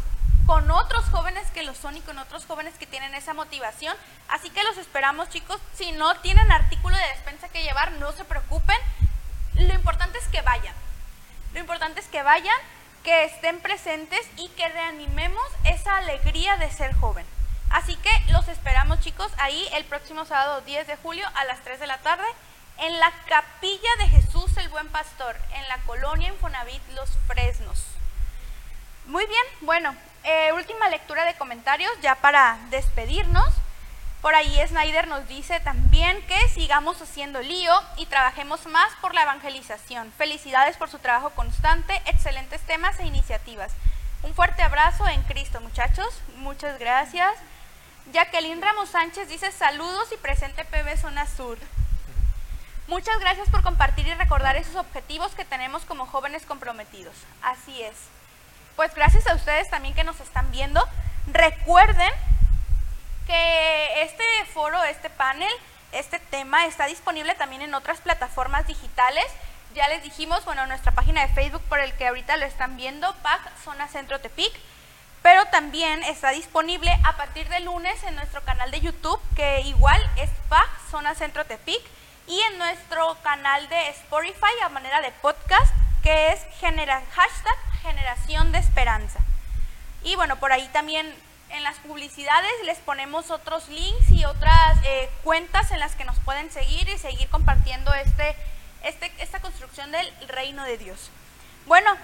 A: con otros jóvenes que lo son y con otros jóvenes que tienen esa motivación. Así que los esperamos, chicos. Si no tienen artículo de despensa que llevar, no se preocupen. Lo importante es que vayan. Lo importante es que vayan, que estén presentes y que reanimemos esa alegría de ser joven. Así que los esperamos chicos ahí el próximo sábado 10 de julio a las 3 de la tarde en la capilla de Jesús el Buen Pastor, en la colonia Infonavit Los Fresnos. Muy bien, bueno, eh, última lectura de comentarios ya para despedirnos. Por ahí Snyder nos dice también que sigamos haciendo lío y trabajemos más por la evangelización. Felicidades por su trabajo constante, excelentes temas e iniciativas. Un fuerte abrazo en Cristo, muchachos. Muchas gracias. Jacqueline Ramos Sánchez dice saludos y presente PB Zona Sur. Muchas gracias por compartir y recordar esos objetivos que tenemos como jóvenes comprometidos. Así es. Pues gracias a ustedes también que nos están viendo. Recuerden que este foro, este panel, este tema está disponible también en otras plataformas digitales. Ya les dijimos, bueno, nuestra página de Facebook por el que ahorita lo están viendo, PAC Zona Centro Tepic, pero también está disponible a partir de lunes en nuestro canal de YouTube, que igual es PAC Zona Centro Tepic, y en nuestro canal de Spotify a manera de podcast, que es genera, hashtag Generación de Esperanza. Y bueno, por ahí también en las publicidades les ponemos otros links y otras eh, cuentas en las que nos pueden seguir y seguir compartiendo este, este, esta construcción del reino de Dios. Bueno,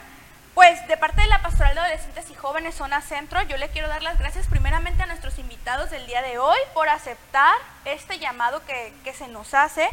A: pues de parte de la Pastoral de Adolescentes y Jóvenes Zona Centro, yo le quiero dar las gracias primeramente a nuestros invitados del día de hoy por aceptar este llamado que, que se nos hace.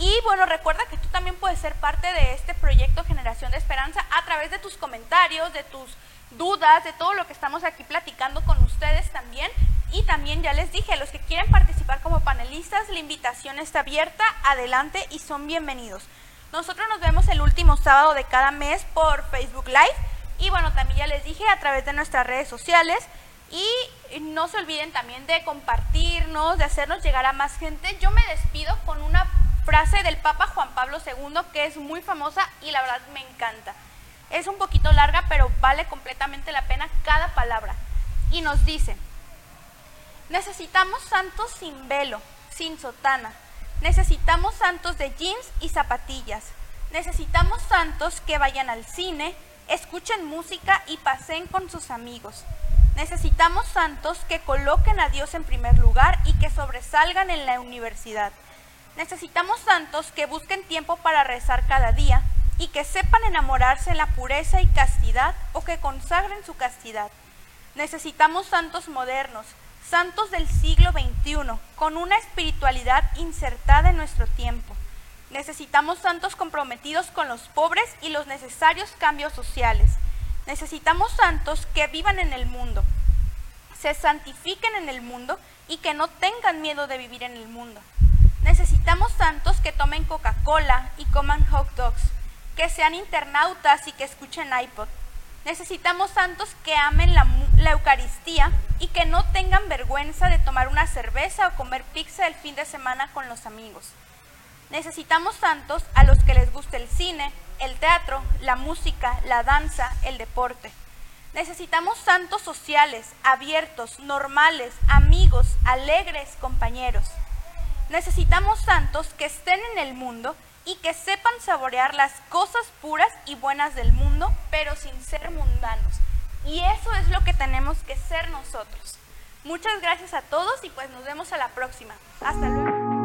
A: Y bueno, recuerda que tú también puedes ser parte de este proyecto Generación de Esperanza a través de tus comentarios, de tus dudas, de todo lo que estamos aquí platicando con ustedes también. Y también ya les dije, los que quieren participar como panelistas, la invitación está abierta, adelante y son bienvenidos. Nosotros nos vemos el último sábado de cada mes por Facebook Live y bueno, también ya les dije a través de nuestras redes sociales y no se olviden también de compartirnos, de hacernos llegar a más gente. Yo me despido con una frase del Papa Juan Pablo II que es muy famosa y la verdad me encanta. Es un poquito larga, pero vale completamente la pena cada palabra. Y nos dice, necesitamos santos sin velo, sin sotana. Necesitamos santos de jeans y zapatillas. Necesitamos santos que vayan al cine, escuchen música y paseen con sus amigos. Necesitamos santos que coloquen a Dios en primer lugar y que sobresalgan en la universidad. Necesitamos santos que busquen tiempo para rezar cada día, y que sepan enamorarse en la pureza y castidad o que consagren su castidad. Necesitamos santos modernos, santos del siglo XXI, con una espiritualidad insertada en nuestro tiempo. Necesitamos santos comprometidos con los pobres y los necesarios cambios sociales. Necesitamos santos que vivan en el mundo, se santifiquen en el mundo y que no tengan miedo de vivir en el mundo. Necesitamos santos que tomen Coca-Cola y coman hot dogs que sean internautas y que escuchen iPod. Necesitamos santos que amen la, Eucaristía y que no tengan vergüenza de tomar una cerveza o comer pizza el fin de semana con los amigos. Necesitamos santos a los que les guste el cine, el teatro, la música, la danza, el deporte. Necesitamos santos sociales, abiertos, normales, amigos, alegres, compañeros. Necesitamos santos que estén en el mundo y que sepan saborear las cosas puras y buenas del mundo, pero sin ser mundanos. Y eso es lo que tenemos que ser nosotros. Muchas gracias a todos y pues nos vemos a la próxima. Hasta luego.